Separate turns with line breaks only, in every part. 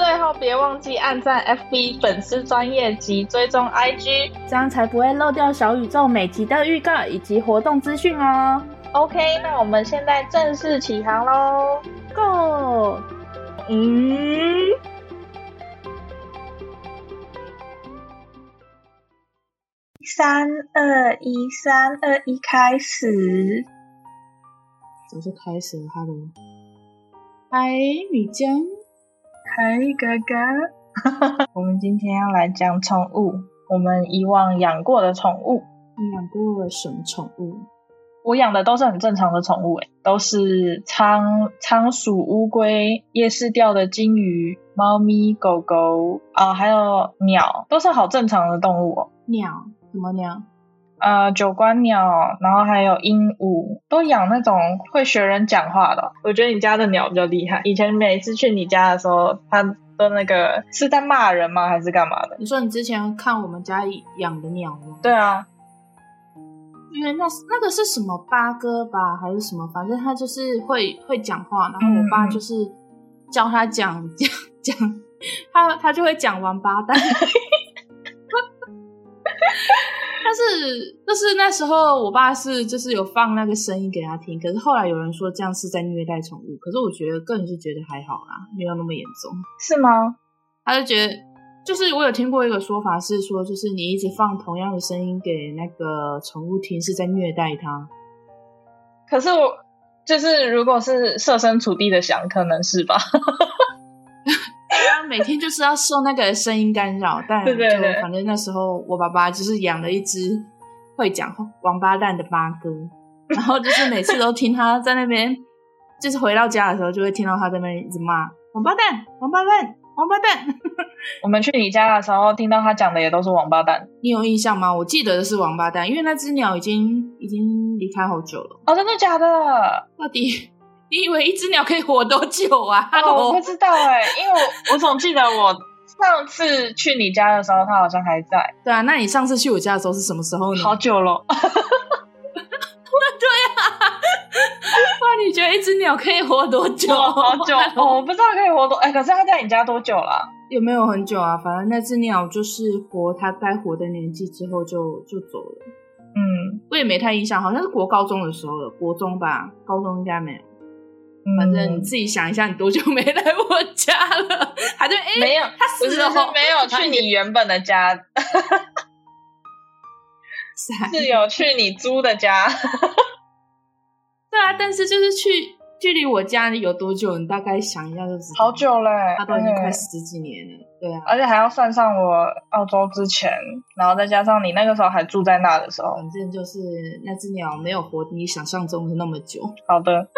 最后别忘记按赞 FB 粉丝专业及追踪 IG，
这样才不会漏掉小宇宙每集的预告以及活动资讯哦。
OK，那我们现在正式起航喽
，Go！
嗯，三二一，三二一，开始。
早就开始了，Hello，嗨，米浆。
嗨，哥哥，我们今天要来讲宠物。我们以往养过的宠物，
你养过什么宠物？
我养的都是很正常的宠物，诶，都是仓仓鼠、乌龟、夜市钓的金鱼、猫咪、狗狗啊，还有鸟，都是好正常的动物哦。
鸟？什么鸟？
呃，九官鸟，然后还有鹦鹉，都养那种会学人讲话的。我觉得你家的鸟比较厉害。以前每次去你家的时候，它都那个是在骂人吗？还是干嘛的？
你说你之前看我们家养的鸟吗？
对啊，
因为那那个是什么八哥吧，还是什么？反正它就是会会讲话，然后我爸就是教他讲讲 讲，他他就会讲王八蛋。但是，就是那时候，我爸是就是有放那个声音给他听。可是后来有人说这样是在虐待宠物，可是我觉得个人是觉得还好啦，没有那么严重。
是吗？
他就觉得，就是我有听过一个说法是说，就是你一直放同样的声音给那个宠物听，是在虐待它。
可是我就是如果是设身处地的想，可能是吧。
每天就是要受那个声音干扰，但就反正那时候我爸爸就是养了一只会讲王八蛋的八哥，然后就是每次都听他在那边，就是回到家的时候就会听到他在那边一直骂王八蛋、王八蛋、王八蛋。
我们去你家的时候，听到他讲的也都是王八蛋。
你有印象吗？我记得的是王八蛋，因为那只鸟已经已经离开好久了。
哦，真的假的？
到底？你以为一只鸟可以活多久啊？
哦，我不知道哎、欸，因为我我总记得我上次去你家的时候，它好像还在。
对啊，那你上次去我家的时候是什么时候呢？
好久了。
对啊，那你觉得一只鸟可以活多久？
好久 哦，我不知道可以活多哎、欸，可是它在你家多久了、啊？
有没有很久啊？反正那只鸟就是活它该活的年纪之后就就走了。
嗯，
我也没太印象，好像是国高中的时候了，国中吧，高中应该没有。反正你自己想一下，你多久没来我家了？还对，哎，没有，他死了，
是没有去你原本的家，是有去你租的家。
对啊，但是就是去距离我家有多久？你大概想一下就知道。
好久嘞，
他都已经快十几年了。对啊，
而且还要算上我澳洲之前，然后再加上你那个时候还住在那的时候，
反正就是那只鸟没有活你想象中的那么久。
好的。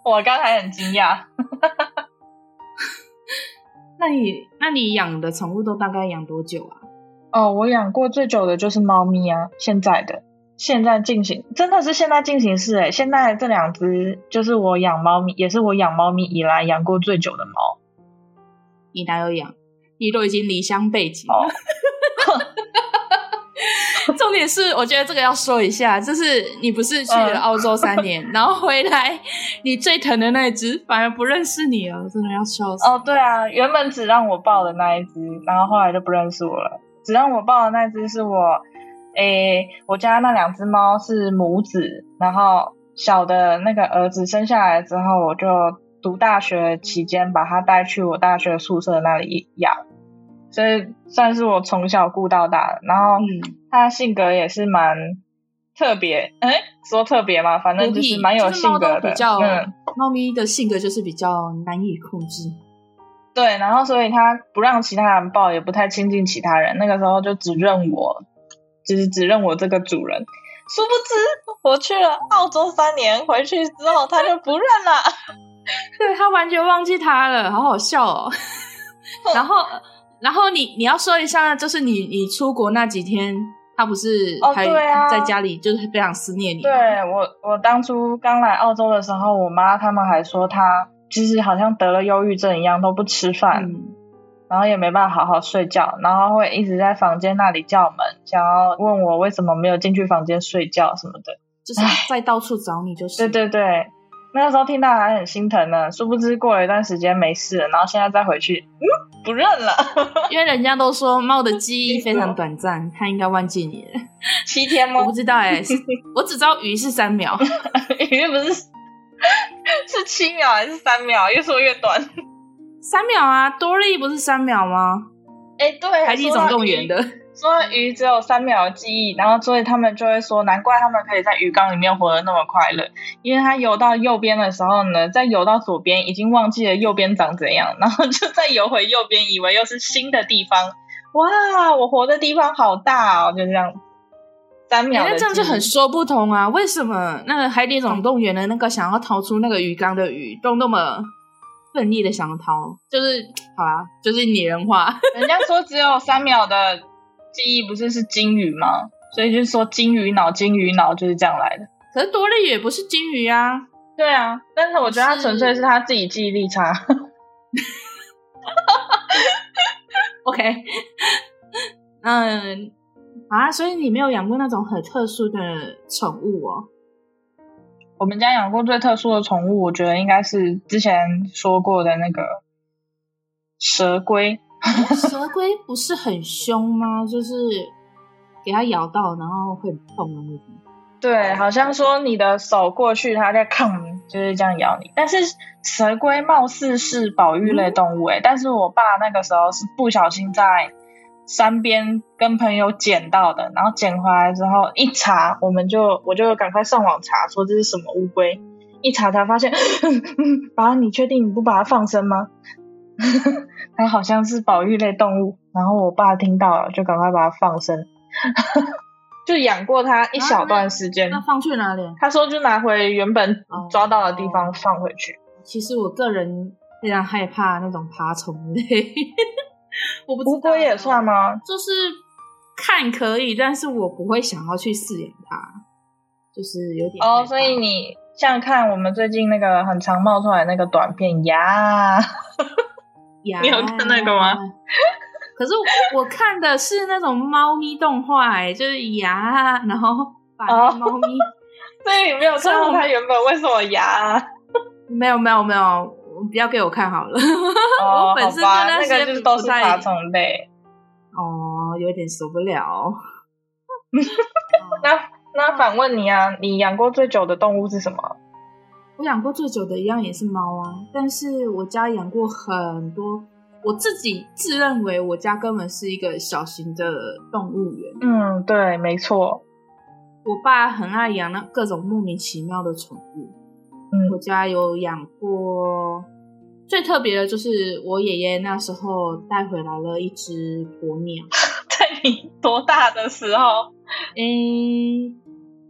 我刚才很惊讶，
那你那你养的宠物都大概养多久啊？
哦，我养过最久的就是猫咪啊，现在的现在进行真的是现在进行式诶，现在这两只就是我养猫咪，也是我养猫咪以来养过最久的猫。
你哪有养？你都已经离乡背井了。哦 重点是，我觉得这个要说一下，就是你不是去了澳洲三年，嗯、然后回来，你最疼的那一只反而不认识你了，真的要笑死。
哦，对啊，原本只让我抱的那一只，然后后来就不认识我了。只让我抱的那只是我，诶，我家那两只猫是母子，然后小的那个儿子生下来之后，我就读大学期间把它带去我大学宿舍那里养。所以算是我从小顾到大的，然后他性格也是蛮特别，哎、欸，说特别嘛，反正就是蛮有性格的。
比较，嗯，猫咪的性格就是比较难以控制。
对，然后所以他不让其他人抱，也不太亲近其他人。那个时候就只认我，就是只认我这个主人。殊不知我去了澳洲三年，回去之后他就不认了。
对，他完全忘记他了，好好笑哦。然后。然后你你要说一下，就是你你出国那几天，他不是还在家里，就是非常思念你。
对，我我当初刚来澳洲的时候，我妈他们还说他就是好像得了忧郁症一样，都不吃饭。嗯然后也没办法好好睡觉，然后会一直在房间那里叫门，想要问我为什么没有进去房间睡觉什么的，
就是在到处找你，就是。
对对对，那个时候听到还很心疼呢，殊不知过了一段时间没事了，然后现在再回去，嗯，不认了，
因为人家都说猫的记忆非常短暂，它应该忘记你了。
七天吗？
我不知道哎、欸，我只知道鱼是三秒，
鱼不是 是七秒还是三秒？越说越短。
三秒啊，多利不是三秒吗？
哎、欸，对，
海底总动员的
说鱼只有三秒的记忆，然后所以他们就会说，难怪他们可以在鱼缸里面活得那么快乐，因为他游到右边的时候呢，在游到左边已经忘记了右边长怎样，然后就再游回右边，以为又是新的地方。哇，我活的地方好大哦，就这样。三秒，那、欸、
这样就很说不通啊，为什么那个海底总动员的那个想要逃出那个鱼缸的鱼都那么？奋力的想逃，就是好啦，就是拟人化。
人家说只有三秒的记忆，不是是金鱼吗？所以就是说金鱼脑，金鱼脑就是这样来的。
可是多利也不是金鱼啊。
对啊，但是我觉得他纯粹是他自己记忆力差。
OK，嗯啊，所以你没有养过那种很特殊的宠物哦？
我们家养过最特殊的宠物，我觉得应该是之前说过的那个蛇龟。
蛇龟不是很凶吗？就是给它咬到，然后会痛的那种。
对，好像说你的手过去，它在抗，就是这样咬你。但是蛇龟貌似是保育类动物，诶、但是我爸那个时候是不小心在。山边跟朋友捡到的，然后捡回来之后一查，我们就我就赶快上网查，说这是什么乌龟。一查才发现，爸，你确定你不把它放生吗？它好像是保育类动物。然后我爸听到了，就赶快把它放生，就养过它一小段时间。
那、啊、放去哪里？
他说就拿回原本抓到的地方放回去。
哦、其实我个人非常害怕那种爬虫类。我不知道，乌龟也算吗？就是看可以，但是我不会想要去饲养它，就是有点
哦。所以你像看我们最近那个很常冒出来那个短片呀，呀，你有看那个吗？
可是我看的是那种猫咪动画，就是牙，然后把猫咪，
所以你没有看到它原本为什么牙？
没有，没有，没有。不要给我看好了，
哦、
我本身就那
些就是都是爬虫类，
哦，有点受不了。
那那反问你啊，你养过最久的动物是什么？
我养过最久的一样也是猫啊，但是我家养过很多，我自己自认为我家根本是一个小型的动物园。
嗯，对，没错。
我爸很爱养那各种莫名其妙的宠物。
嗯，
我家有养过，最特别的就是我爷爷那时候带回来了一只鸵鸟，
在你多大的时候？
诶，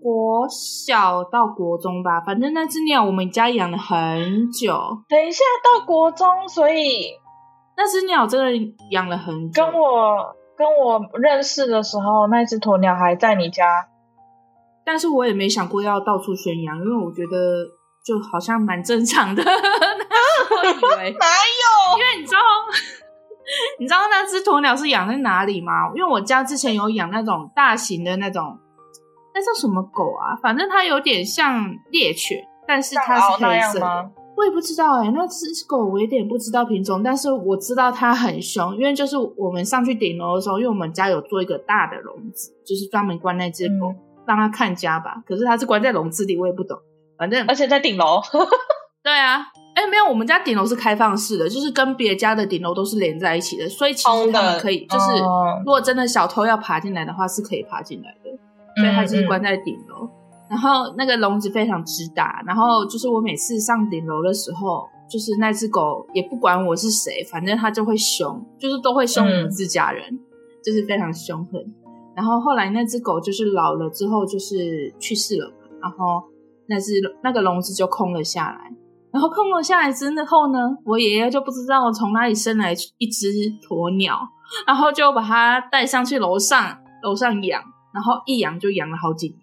国小到国中吧，反正那只鸟我们家养了很久。
等一下到国中，所以
那只鸟真的养了很久。
跟我跟我认识的时候，那只鸵鸟还在你家，
但是我也没想过要到处宣扬，因为我觉得。就好像蛮正常的，我以为
哪有？
因为你知道，你知道那只鸵鸟是养在哪里吗？因为我家之前有养那种大型的那种，那叫什么狗啊？反正它有点像猎犬，但是它是黑色的。我也不知道哎、欸，那只狗我有点不知道品种，但是我知道它很凶。因为就是我们上去顶楼的时候，因为我们家有做一个大的笼子，就是专门关那只狗，嗯、让它看家吧。可是它是关在笼子里，我也不懂。反正，
而且在顶楼。
对啊，哎、欸，没有，我们家顶楼是开放式的，就是跟别家的顶楼都是连在一起的，所以其实他们可以，就是如果真的小偷要爬进来的话，是可以爬进来的。所以它就是关在顶楼，嗯嗯，然后那个笼子非常之大，然后就是我每次上顶楼的时候，就是那只狗也不管我是谁，反正它就会凶，就是都会凶我们自家人，嗯、就是非常凶狠。然后后来那只狗就是老了之后，就是，之后，就是去世了嘛，然后。那只那个笼子就空了下来，然后空了下来之后呢，我爷爷就不知道从哪里生来一只鸵鸟，然后就把它带上去楼上楼上养，然后一养就养了好几年。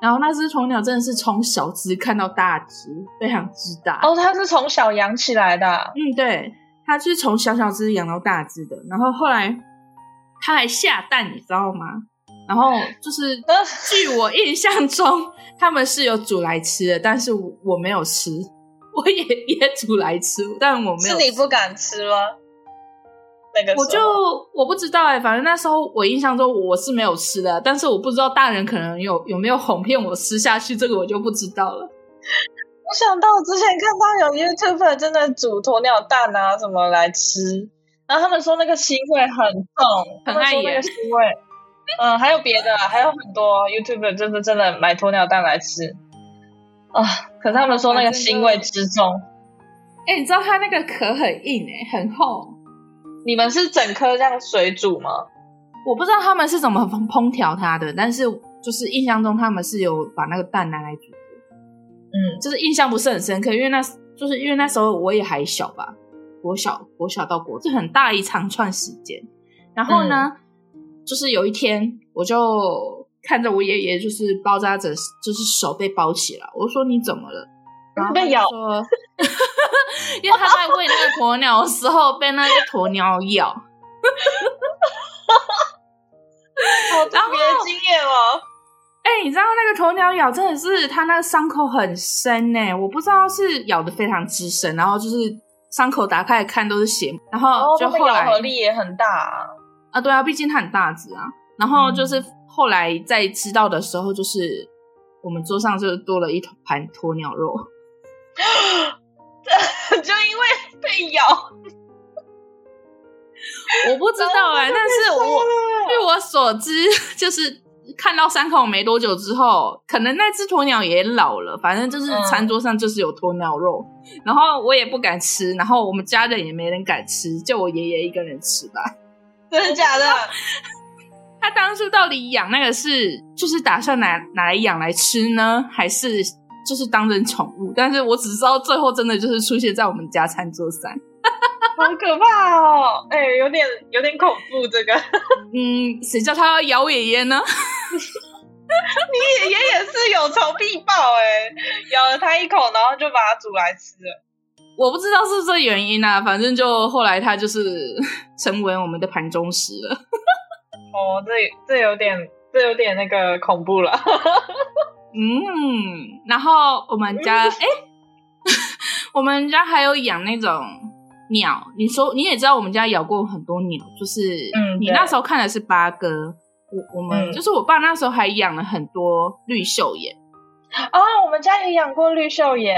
然后那只鸵鸟真的是从小只看到大只，非常之大。
哦，它是从小养起来的。
嗯，对，它是从小小只养到大只的。然后后来它还下蛋，你知道吗？然后就是 据我印象中，他们是有煮来吃的，但是我没有吃。我也 也煮来吃，但我没有吃。
是你不敢吃吗？那个
我就我不知道哎、欸，反正那时候我印象中我是没有吃的，但是我不知道大人可能有有没有哄骗我吃下去，这个我就不知道了。
我想到我之前看到有 YouTuber 真的煮鸵鸟蛋啊什么来吃，然后他们说那个腥味很重，很碍眼腥味。嗯，还有别的，还有很多 YouTuber 就是真的买鸵鸟蛋来吃啊。可是他们说那个腥味之重。
哎、欸，你知道它那个壳很硬哎、欸，很厚。
你们是整颗这样水煮吗？
我不知道他们是怎么烹调它的，但是就是印象中他们是有把那个蛋拿来煮的。嗯，就是印象不是很深刻，因为那就是因为那时候我也还小吧，国小国小到国，这很大一长串时间。然后呢，嗯、就是有一天我就看着我爷爷就是包扎着，就是手被包起来，我说你怎么了？然后被咬。因为他在喂那个鸵鸟的时候被那个鸵鸟咬，
好特别的经验哦！
哎、欸，你知道那个鸵鸟咬真的是它那个伤口很深呢，我不知道是咬的非常之深，然后就是伤口打开来看都是血，然后就后来、
哦、咬合力也很大啊，
啊对啊，毕竟它很大只啊。然后就是后来在知道的时候，就是我们桌上就多了一盘鸵鸟肉。
就因为被咬，
我不知道哎、欸，但是我据我所知，就是看到伤口没多久之后，可能那只鸵鸟也老了，反正就是餐桌上就是有鸵鸟肉，嗯、然后我也不敢吃，然后我们家人也没人敢吃，就我爷爷一个人吃吧。
真的假的？
他当初到底养那个是就是打算拿拿来养来吃呢，还是？就是当成宠物，但是我只知道最后真的就是出现在我们家餐桌上，
好可怕哦！哎、欸，有点有点恐怖这个。
嗯，谁叫他要咬爷爷呢？
你爷爷也是有仇必报哎，咬了他一口，然后就把它煮来吃了。
我不知道是不是这原因啊，反正就后来他就是成为我们的盘中食了。
哦，这这有点这有点那个恐怖了。
嗯，然后我们家哎，我们家还有养那种鸟。你说你也知道，我们家养过很多鸟，就是嗯，你那时候看的是八哥，我我们、嗯、就是我爸那时候还养了很多绿袖眼。
哦，我们家也养过绿袖眼，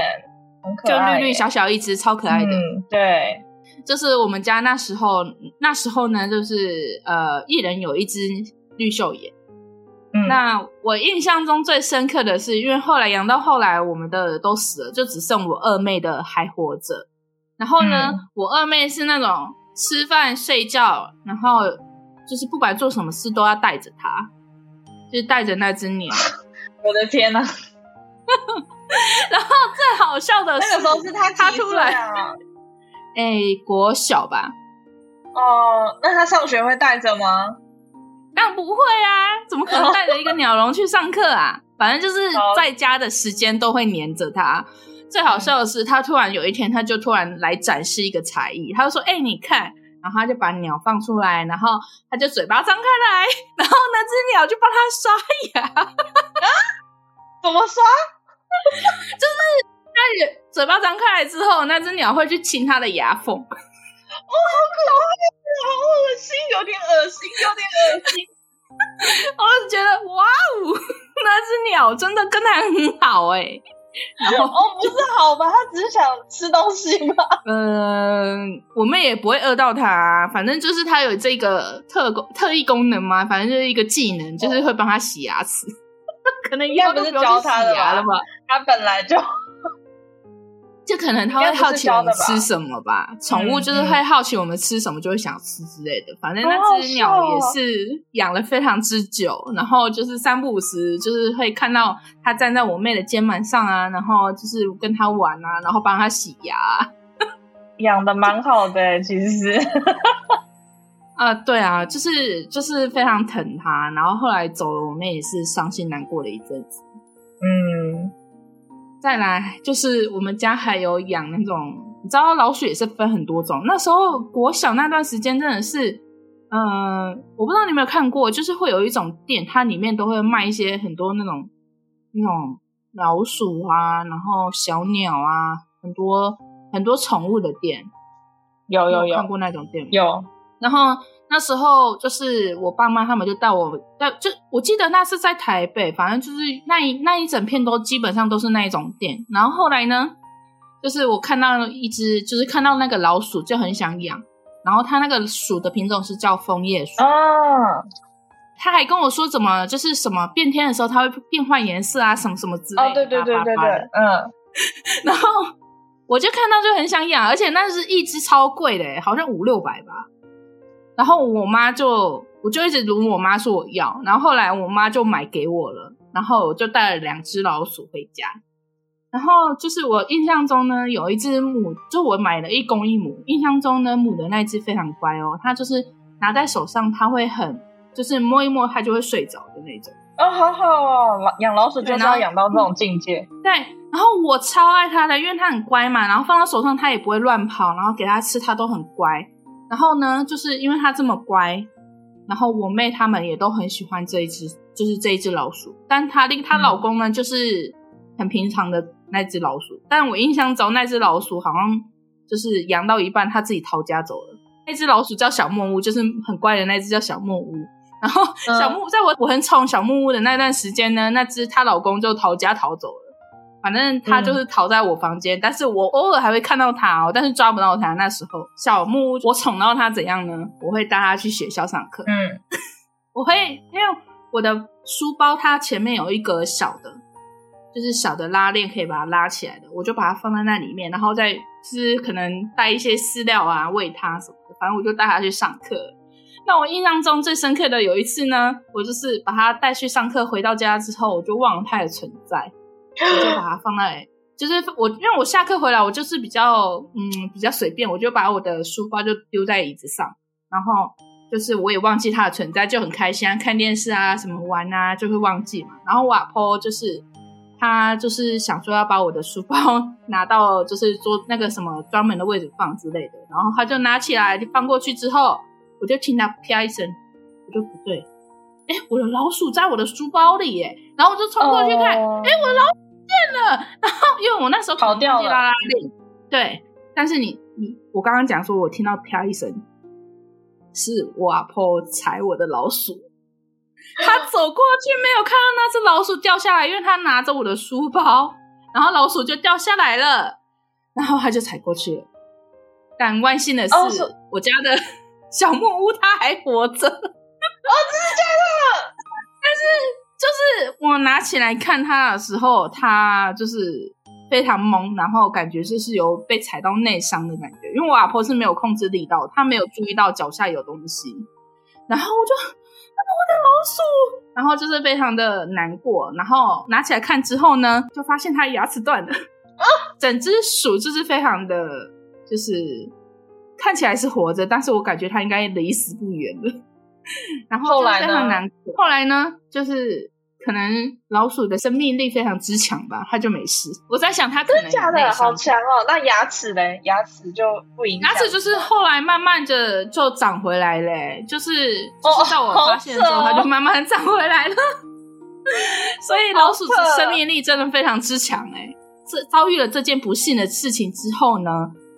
很可爱，
就绿绿小小一只，超可爱的。
嗯，对，
就是我们家那时候那时候呢，就是呃，一人有一只绿袖眼。嗯、那我印象中最深刻的是，因为后来养到后来，我们的都死了，就只剩我二妹的还活着。然后呢，嗯、我二妹是那种吃饭睡觉，然后就是不管做什么事都要带着它，就是带着那只鸟。
我的天哪！
然后最好笑的是，
那个时候是他
他出来，哎、欸，国小吧？
哦，那他上学会带着吗？
当然不会啊！怎么可能带着一个鸟笼去上课啊？反正就是在家的时间都会黏着他。最好笑的是，他突然有一天，他就突然来展示一个才艺。他就说：“哎、欸，你看！”然后他就把鸟放出来，然后他就嘴巴张开来，然后那只鸟就帮他刷牙。啊？
怎么刷？
就是他嘴巴张开来之后，那只鸟会去亲他的牙缝。
哦，好可爱！好恶心，有点恶心，有点恶心。
我就觉得，哇哦，那只鸟真的跟它很好哎、欸。然后
哦，不是好吧？它只是想吃东西吧？
嗯、呃，我们也不会饿到它，反正就是它有这个特功特异功能嘛，反正就是一个技能，就是会帮它洗牙齿。哦、可能以后不是教它了吧？
它本来就。
就可能他会好奇我们吃什么吧，宠物就是会好奇我们吃什么，就会想吃之类的。反正那只鸟也是养了非常之久，然后就是三不五时就是会看到它站在我妹的肩膀上啊，然后就是跟它玩啊，然后帮它洗牙，
养的蛮好的，其实是。
啊，对啊，就是就是非常疼它，然后后来走了，我妹也是伤心难过了一阵子。
嗯。
再来就是我们家还有养那种，你知道老鼠也是分很多种。那时候国小那段时间真的是，嗯、呃，我不知道你有没有看过，就是会有一种店，它里面都会卖一些很多那种那种老鼠啊，然后小鸟啊，很多很多宠物的店。
有有有，
有看过那种店吗？
有，
然后。那时候就是我爸妈他们就带我，带就我记得那是在台北，反正就是那一那一整片都基本上都是那一种店。然后后来呢，就是我看到一只，就是看到那个老鼠就很想养。然后它那个鼠的品种是叫枫叶鼠
哦，
他还跟我说怎么就是什么变天的时候它会变换颜色啊，什么什么之类的。
哦，对对对对对，嗯。
然后我就看到就很想养，而且那是一只超贵的，好像五六百吧。然后我妈就，我就一直如我妈说我要，然后后来我妈就买给我了，然后我就带了两只老鼠回家。然后就是我印象中呢，有一只母，就我买了一公一母，印象中呢母的那只非常乖哦，它就是拿在手上，它会很，就是摸一摸它就会睡着的那种。
哦，好好哦，养老鼠就是要养到这种境界。
对，然后我超爱它的，因为它很乖嘛，然后放到手上它也不会乱跑，然后给它吃它都很乖。然后呢，就是因为它这么乖，然后我妹他们也都很喜欢这一只，就是这一只老鼠。但她另她老公呢，就是很平常的那只老鼠。但我印象中那只老鼠好像就是养到一半，它自己逃家走了。那只老鼠叫小木屋，就是很乖的那只叫小木屋。然后小木，在我我很宠小木屋的那段时间呢，那只她老公就逃家逃走了。反正他就是逃在我房间，嗯、但是我偶尔还会看到他哦，但是抓不到他。那时候小木屋，我宠到他怎样呢？我会带他去学校上课。
嗯，
我会因为我的书包它前面有一个小的，就是小的拉链可以把它拉起来的，我就把它放在那里面，然后再就是可能带一些饲料啊喂它什么的，反正我就带他去上课。那我印象中最深刻的有一次呢，我就是把他带去上课，回到家之后我就忘了他的存在。我就把它放在，就是我，因为我下课回来，我就是比较，嗯，比较随便，我就把我的书包就丢在椅子上，然后就是我也忘记它的存在，就很开心啊，看电视啊，什么玩啊，就会忘记嘛。然后我阿婆就是他就是想说要把我的书包 拿到就是桌那个什么专门的位置放之类的，然后他就拿起来就放过去之后，我就听他啪一声，我就不对，哎，我的老鼠在我的书包里耶，然后我就冲过去看，哎，我的老鼠。变了，然后因为我那时候
跑掉了，
对，但是你你我刚刚讲说，我听到啪一声，是我阿婆踩我的老鼠，他走过去没有看到那只老鼠掉下来，因为他拿着我的书包，然后老鼠就掉下来了，然后他就踩过去了。但万幸的是，哦、是我家的小木屋它还活着，哦，
真的假的？
但是。就是我拿起来看它的时候，它就是非常懵，然后感觉就是有被踩到内伤的感觉。因为我阿婆是没有控制力道，她没有注意到脚下有东西，然后我就，我的老鼠，然后就是非常的难过。然后拿起来看之后呢，就发现它牙齿断了，啊，整只鼠就是非常的，就是看起来是活着，但是我感觉它应该离死不远了。然后就非常难过。后来呢，就是可能老鼠的生命力非常之强吧，它就没事。我在想，它可能
真的假的好强哦。那牙齿嘞？牙齿就不影响。
牙齿就是后来慢慢的就长回来嘞，就是就是在我发现的时候，它就慢慢长回来了。所以老鼠的生命力真的非常之强哎。这遭遇了这件不幸的事情之后呢，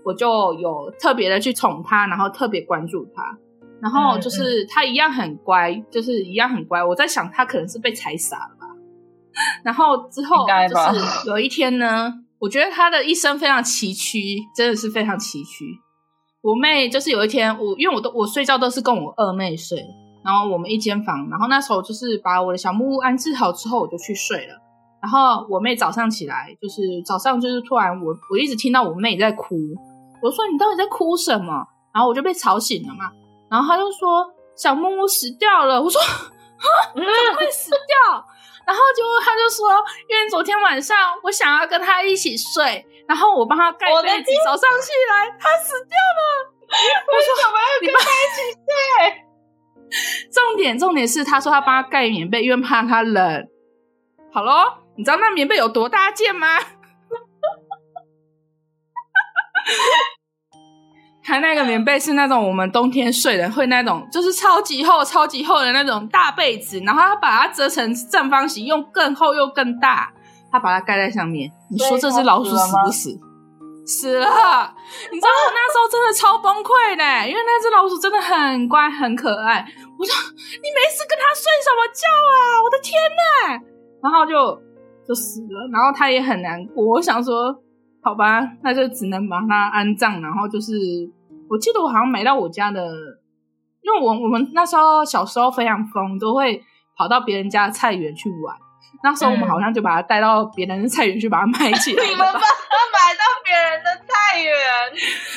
我就有特别的去宠它，然后特别关注它。然后就是他一样很乖，就是一样很乖。我在想他可能是被踩傻了吧。然后之后就是有一天呢，我觉得他的一生非常崎岖，真的是非常崎岖。我妹就是有一天，我因为我都我睡觉都是跟我二妹睡，然后我们一间房。然后那时候就是把我的小木屋安置好之后，我就去睡了。然后我妹早上起来，就是早上就是突然我我一直听到我妹在哭，我说你到底在哭什么？然后我就被吵醒了嘛。然后他就说小木木死掉了。我说 啊，怎么会死掉？然后就他就说，因为昨天晚上我想要跟他一起睡，然后我帮他盖被子，早上起来他死掉了。我说什么要跟他一起睡？重点重点是，他说他帮他盖棉被，因为怕他冷。好喽。你知道那棉被有多大件吗？它那个棉被是那种我们冬天睡的，会那种就是超级厚、超级厚的那种大被子，然后他把它折成正方形，用更厚又更大，他把它盖在上面。你说这只老鼠死不死？死了！你知道我那时候真的超崩溃的，因为那只老鼠真的很乖、很可爱。我说你没事跟它睡什么觉啊？我的天呐！然后就。就死了，然后他也很难过。我想说，好吧，那就只能把它安葬。然后就是，我记得我好像买到我家的，因为我我们那时候小时候非常疯，都会跑到别人家的菜园去玩。那时候我们好像就把它带到别人的菜园去把它埋起来。
你们把它买到别人的菜园？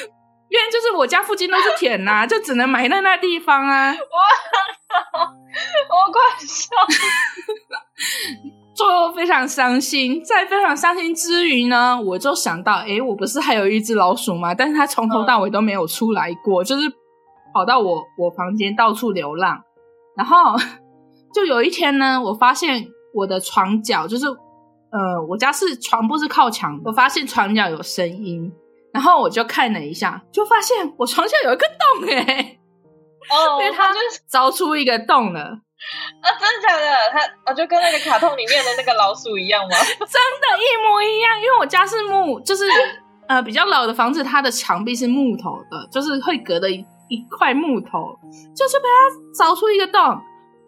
因为就是我家附近都是田呐、啊，就只能埋在那地方啊。
我我快笑。
就非常伤心，在非常伤心之余呢，我就想到，哎，我不是还有一只老鼠吗？但是它从头到尾都没有出来过，嗯、就是跑到我我房间到处流浪。然后 就有一天呢，我发现我的床角，就是呃，我家是床不是靠墙，我发现床角有声音，然后我就看了一下，就发现我床下有一个洞，诶，哦，因为它就凿出一个洞了。
啊，真的假的？它啊，就跟那个卡通里面的那个老鼠一样吗？
真的，一模一样。因为我家是木，就是呃比较老的房子，它的墙壁是木头的，就是会隔的一一块木头，就是被它凿出一个洞。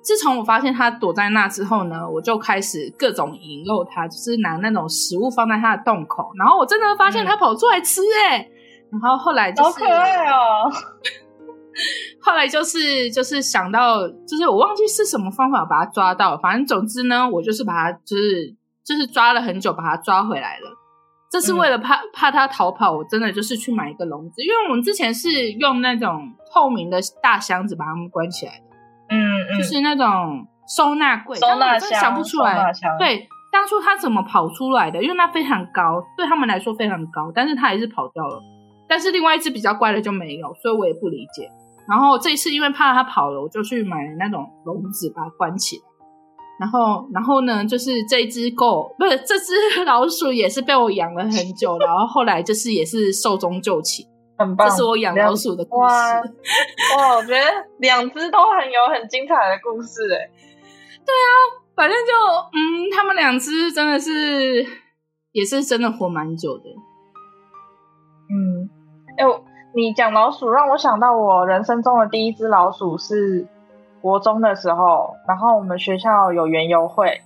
自从我发现它躲在那之后呢，我就开始各种引诱它，就是拿那种食物放在它的洞口，然后我真的发现它跑出来吃哎、欸，然后后来就是
好可爱哦。
后来就是就是想到，就是我忘记是什么方法把它抓到，反正总之呢，我就是把它就是就是抓了很久，把它抓回来了。这是为了怕怕它逃跑，我真的就是去买一个笼子，因为我们之前是用那种透明的大箱子把它们关起来的，
嗯嗯，
就是那种收纳柜，收纳箱，真想不出来，对，当初它怎么跑出来的？因为它非常高，对他们来说非常高，但是它还是跑掉了。但是另外一只比较乖的就没有，所以我也不理解。然后这一次因为怕它跑了，我就去买了那种笼子把它关起来。然后，然后呢，就是这一只狗，不是这只老鼠，也是被我养了很久。然后后来就是也是寿终就寝，
很棒。
这是我养老鼠的故事。
哇，哇，我觉得两只都很有很精彩的故事哎。
对啊，反正就嗯，他们两只真的是也是真的活蛮久的。
嗯，哎我。你讲老鼠让我想到我人生中的第一只老鼠是国中的时候，然后我们学校有园游会，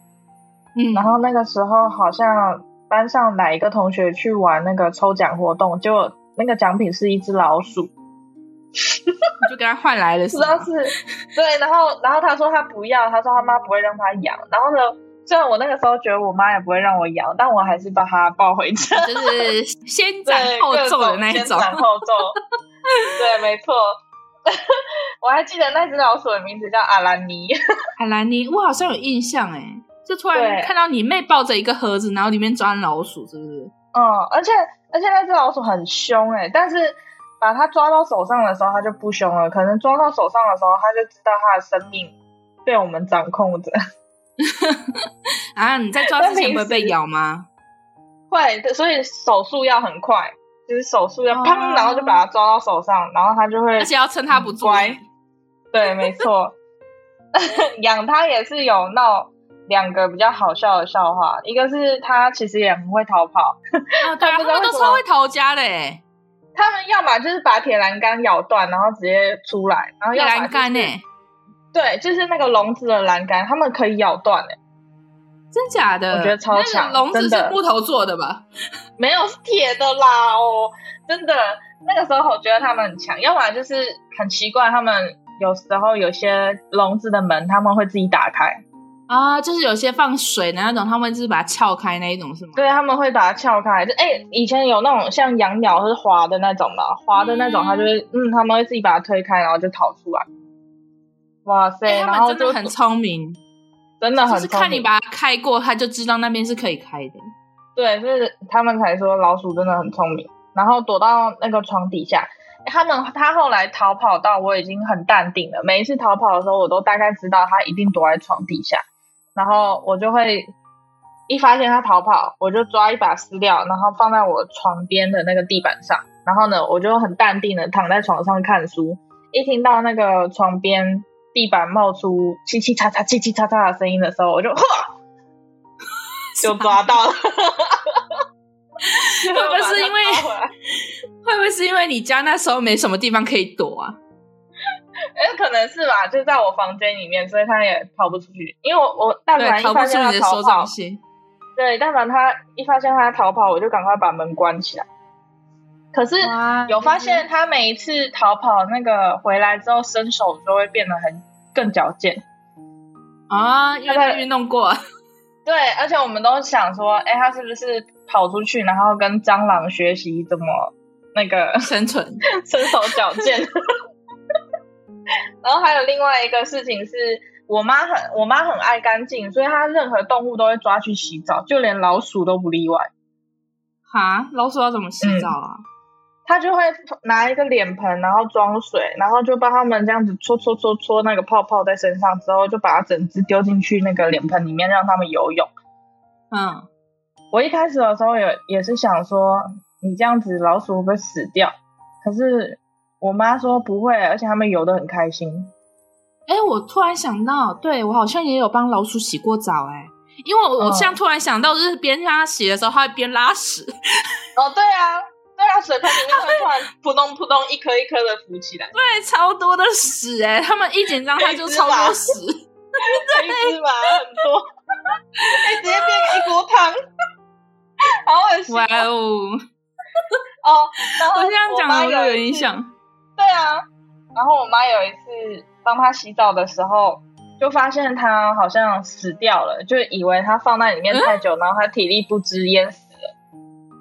嗯，然后那个时候好像班上哪一个同学去玩那个抽奖活动，结果那个奖品是一只老鼠，
就给他换来了，
是吧？是，对，然后然后他说他不要，他说他妈不会让他养，然后呢？虽然我那个时候觉得我妈也不会让我养，但我还是把它抱回家，
就是先斩后奏的那一种。
先斩后奏，对，没错。我还记得那只老鼠的名字叫阿兰尼。
阿兰尼，我好像有印象哎，就突然看到你妹抱着一个盒子，然后里面装老鼠，是不是？
嗯，而且而且那只老鼠很凶哎，但是把它抓到手上的时候，它就不凶了。可能抓到手上的时候，它就知道它的生命被我们掌控着。
啊！你在抓之前不会被咬吗？
会，所以手速要很快，就是手速要砰，哦，然后就把它抓到手上，然后它就会，
而且要趁它不
乖。对，没错。养它也是有闹两个比较好笑的笑话，一个是它其实也很会逃跑，
哦、对，他们都超会逃家的。
他们要么就是把铁栏杆咬断，然后直接出来，然后要
栏杆呢？
对，就是那个笼子的栏杆，他们可以咬断诶，
真假的？
我觉得超强。
笼子是木头做的吧？
没有，是铁的啦哦，真的。那个时候我觉得他们很强，要不然就是很奇怪，他们有时候有些笼子的门他们会自己打开，
啊，就是有些放水的那种，他们就是把它撬开那一种，是吗？
对，他们会把它撬开。就哎、欸，以前有那种像养鸟是滑的那种嘛，滑的那种，它就会嗯，嗯，他们会自己把它推开，然后就逃出来。哇塞，欸、然后就
很聪明，
真的很聪明。
就是看你把它开过，他就知道那边是可以开的。
对，就是他们才说老鼠真的很聪明，然后躲到那个床底下。他们他后来逃跑到我已经很淡定了，每一次逃跑的时候，我都大概知道他一定躲在床底下，然后我就会一发现他逃跑，我就抓一把饲料，然后放在我床边的那个地板上，然后呢，我就很淡定的躺在床上看书，一听到那个床边地板冒出叽叽喳喳、叽叽喳喳的声音的时候，我就呵，就抓到了。
会不会是因为 会不会是因为你家那时候没什么地方可以躲啊？
哎，可能是吧，就在我房间里面，所以他也跑不出去。因为我我但凡一发现他逃跑，对，但凡他一发现他逃跑，我就赶快把门关起来。可是有发现他每一次逃跑，那个回来之后身手就会变得很更矫健
啊，因为他运动过。
对，而且我们都想说，哎，他是不是？跑出去，然后跟蟑螂学习怎么那个
生存，
身手矫健。然后还有另外一个事情是，我妈很我妈很爱干净，所以她任何动物都会抓去洗澡，就连老鼠都不例外。
哈，老鼠要怎么洗澡啊？
她、嗯、就会拿一个脸盆，然后装水，然后就帮他们这样子搓搓搓搓那个泡泡在身上，之后就把它整只丢进去那个脸盆里面，让他们游泳。嗯。我一开始的时候也也是想说，你这样子老鼠会不会死掉？可是我妈说不会，而且他们游得很开心。
哎、欸，我突然想到，对，我好像也有帮老鼠洗过澡，哎，因为我我现在突然想到，就是边让它洗的时候，它会边拉屎。
哦，对啊，对啊，水盆里面会突然扑通扑通一颗一颗的浮起来，
对，超多的屎，哎，他们一紧张他就超多屎，
黑芝麻很多，哎、欸，直接变一锅汤。好恶心！哇哦！哦，然后我这样讲有有影响。对啊，然后我妈有一次帮她洗澡的时候，就发现她好像死掉了，就以为她放在里面太久，嗯、然后她体力不支淹死了。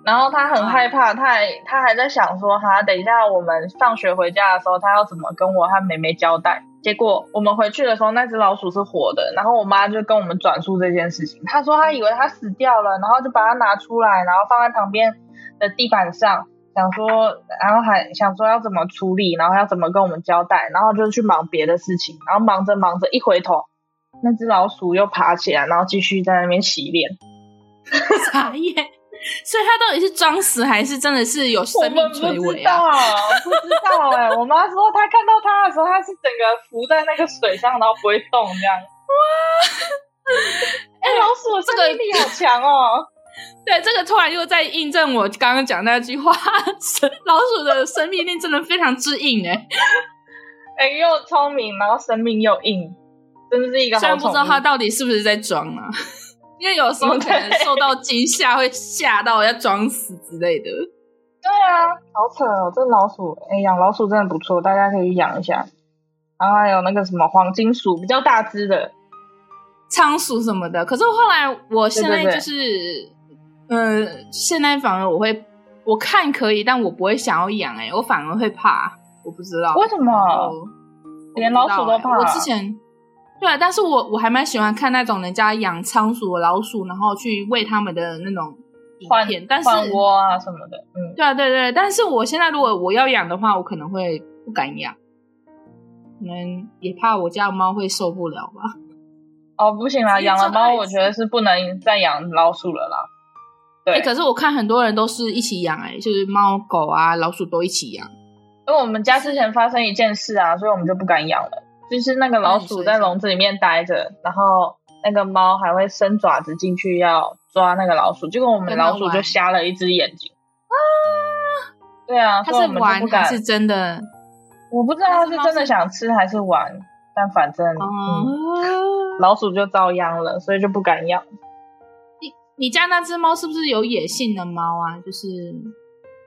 然后他很害怕，他还他还在想说，哈，等一下我们放学回家的时候，他要怎么跟我和妹妹交代？结果我们回去的时候，那只老鼠是活的。然后我妈就跟我们转述这件事情。她说她以为它死掉了，然后就把它拿出来，然后放在旁边的地板上，想说，然后还想说要怎么处理，然后要怎么跟我们交代，然后就去忙别的事情。然后忙着忙着，一回头，那只老鼠又爬起来，然后继续在那边洗脸。
傻眼。所以他到底是装死还是真的是有生命垂危啊？
不知道哎、欸，我妈说她看到他的时候，他是整个浮在那个水上，然后不会动这样。哇！哎、欸，老鼠的生命力好强哦。
对，这个突然又在印证我刚刚讲那句话：老鼠的生命力真的非常之硬哎、欸。
哎、欸，又聪明，然后生命又硬，真的是一个好。虽然
不知道他到底是不是在装啊。因为有时候可能受到惊吓，会吓到要装死之类的。
对啊，好扯哦！这老鼠，哎，养老鼠真的不错，大家可以养一下。然后还有那个什么黄金鼠，比较大只的
仓鼠什么的。可是后来，我现在就是，嗯、呃，现在反而我会，我看可以，但我不会想要养。哎，我反而会怕，我不知道
为什么，连老鼠都怕。
我之前。对啊，但是我我还蛮喜欢看那种人家养仓鼠、老鼠，然后去喂他们的那种影片，但是
换窝啊什么的，嗯，
对啊，对对。但是我现在如果我要养的话，我可能会不敢养，可能也怕我家猫会受不了吧。
哦，不行啦，养了猫，我觉得是不能再养老鼠了啦。对，
欸，可是我看很多人都是一起养，哎，就是猫狗啊、老鼠都一起养。
因为我们家之前发生一件事啊，所以我们就不敢养了。就是那个老鼠在笼子里面待着，然后那个猫还会伸爪子进去要抓那个老鼠，结果我们老鼠就瞎了一只眼睛啊！对啊，
它是玩还是真的？
我不知道它是真的想吃还是玩，但反正嗯，老鼠就遭殃了，所以就不敢养。
你你家那只猫是不是有野性的猫啊？就是。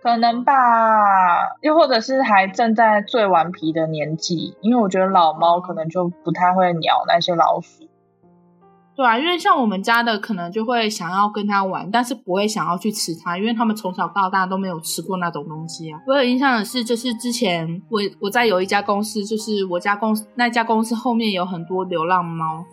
可能吧，又或者是还正在最顽皮的年纪，因为我觉得老猫可能就不太会鸟那些老鼠。
对啊，因为像我们家的可能就会想要跟它玩，但是不会想要去吃它，因为他们从小到大都没有吃过那种东西啊。我有印象的是，就是之前我我在有一家公司，就是我家公司那家公司后面有很多流浪猫，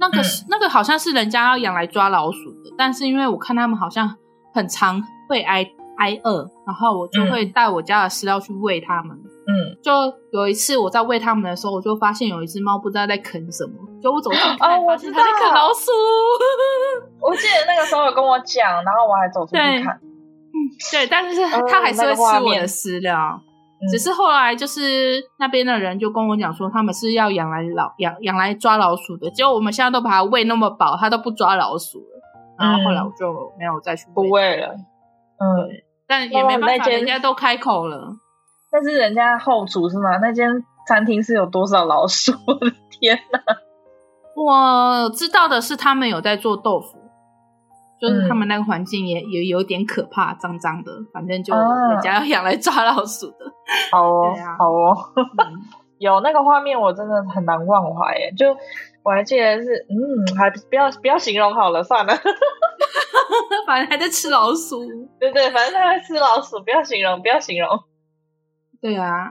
那个 是、嗯、那个好像是人家要养来抓老鼠的，但是因为我看他们好像很常会挨挨饿，然后我就会带我家的饲料去喂它们。
嗯，
就有一次我在喂它们的时候，我就发现有一只猫不知道在啃什么，就我走进去看，
哦、
发现它在啃老鼠。
我记得那个时候有跟我讲，然后我还走出去看。
嗯，对，但是它还是会吃我的饲料，嗯、只是后来就是那边的人就跟我讲说，他们是要养来老养养来抓老鼠的，结果我们现在都把它喂那么饱，它都不抓老鼠了。然后后来我就没有再去
不喂了。嗯，
但也没办法，人家都开口了。
但是人家后厨是吗？那间餐厅是有多少老鼠？我的天哪！
我知道的是，他们有在做豆腐，就是他们那个环境也也有点可怕，脏脏的。反正就人家要养来抓老鼠的。
好哦，好哦。有那个画面，我真的很难忘怀耶。就我还记得是，嗯，还不要不要形容好了，算了。
反正还在吃老鼠。
对对，反正他在吃老鼠，不要形容，不要形容。
对啊，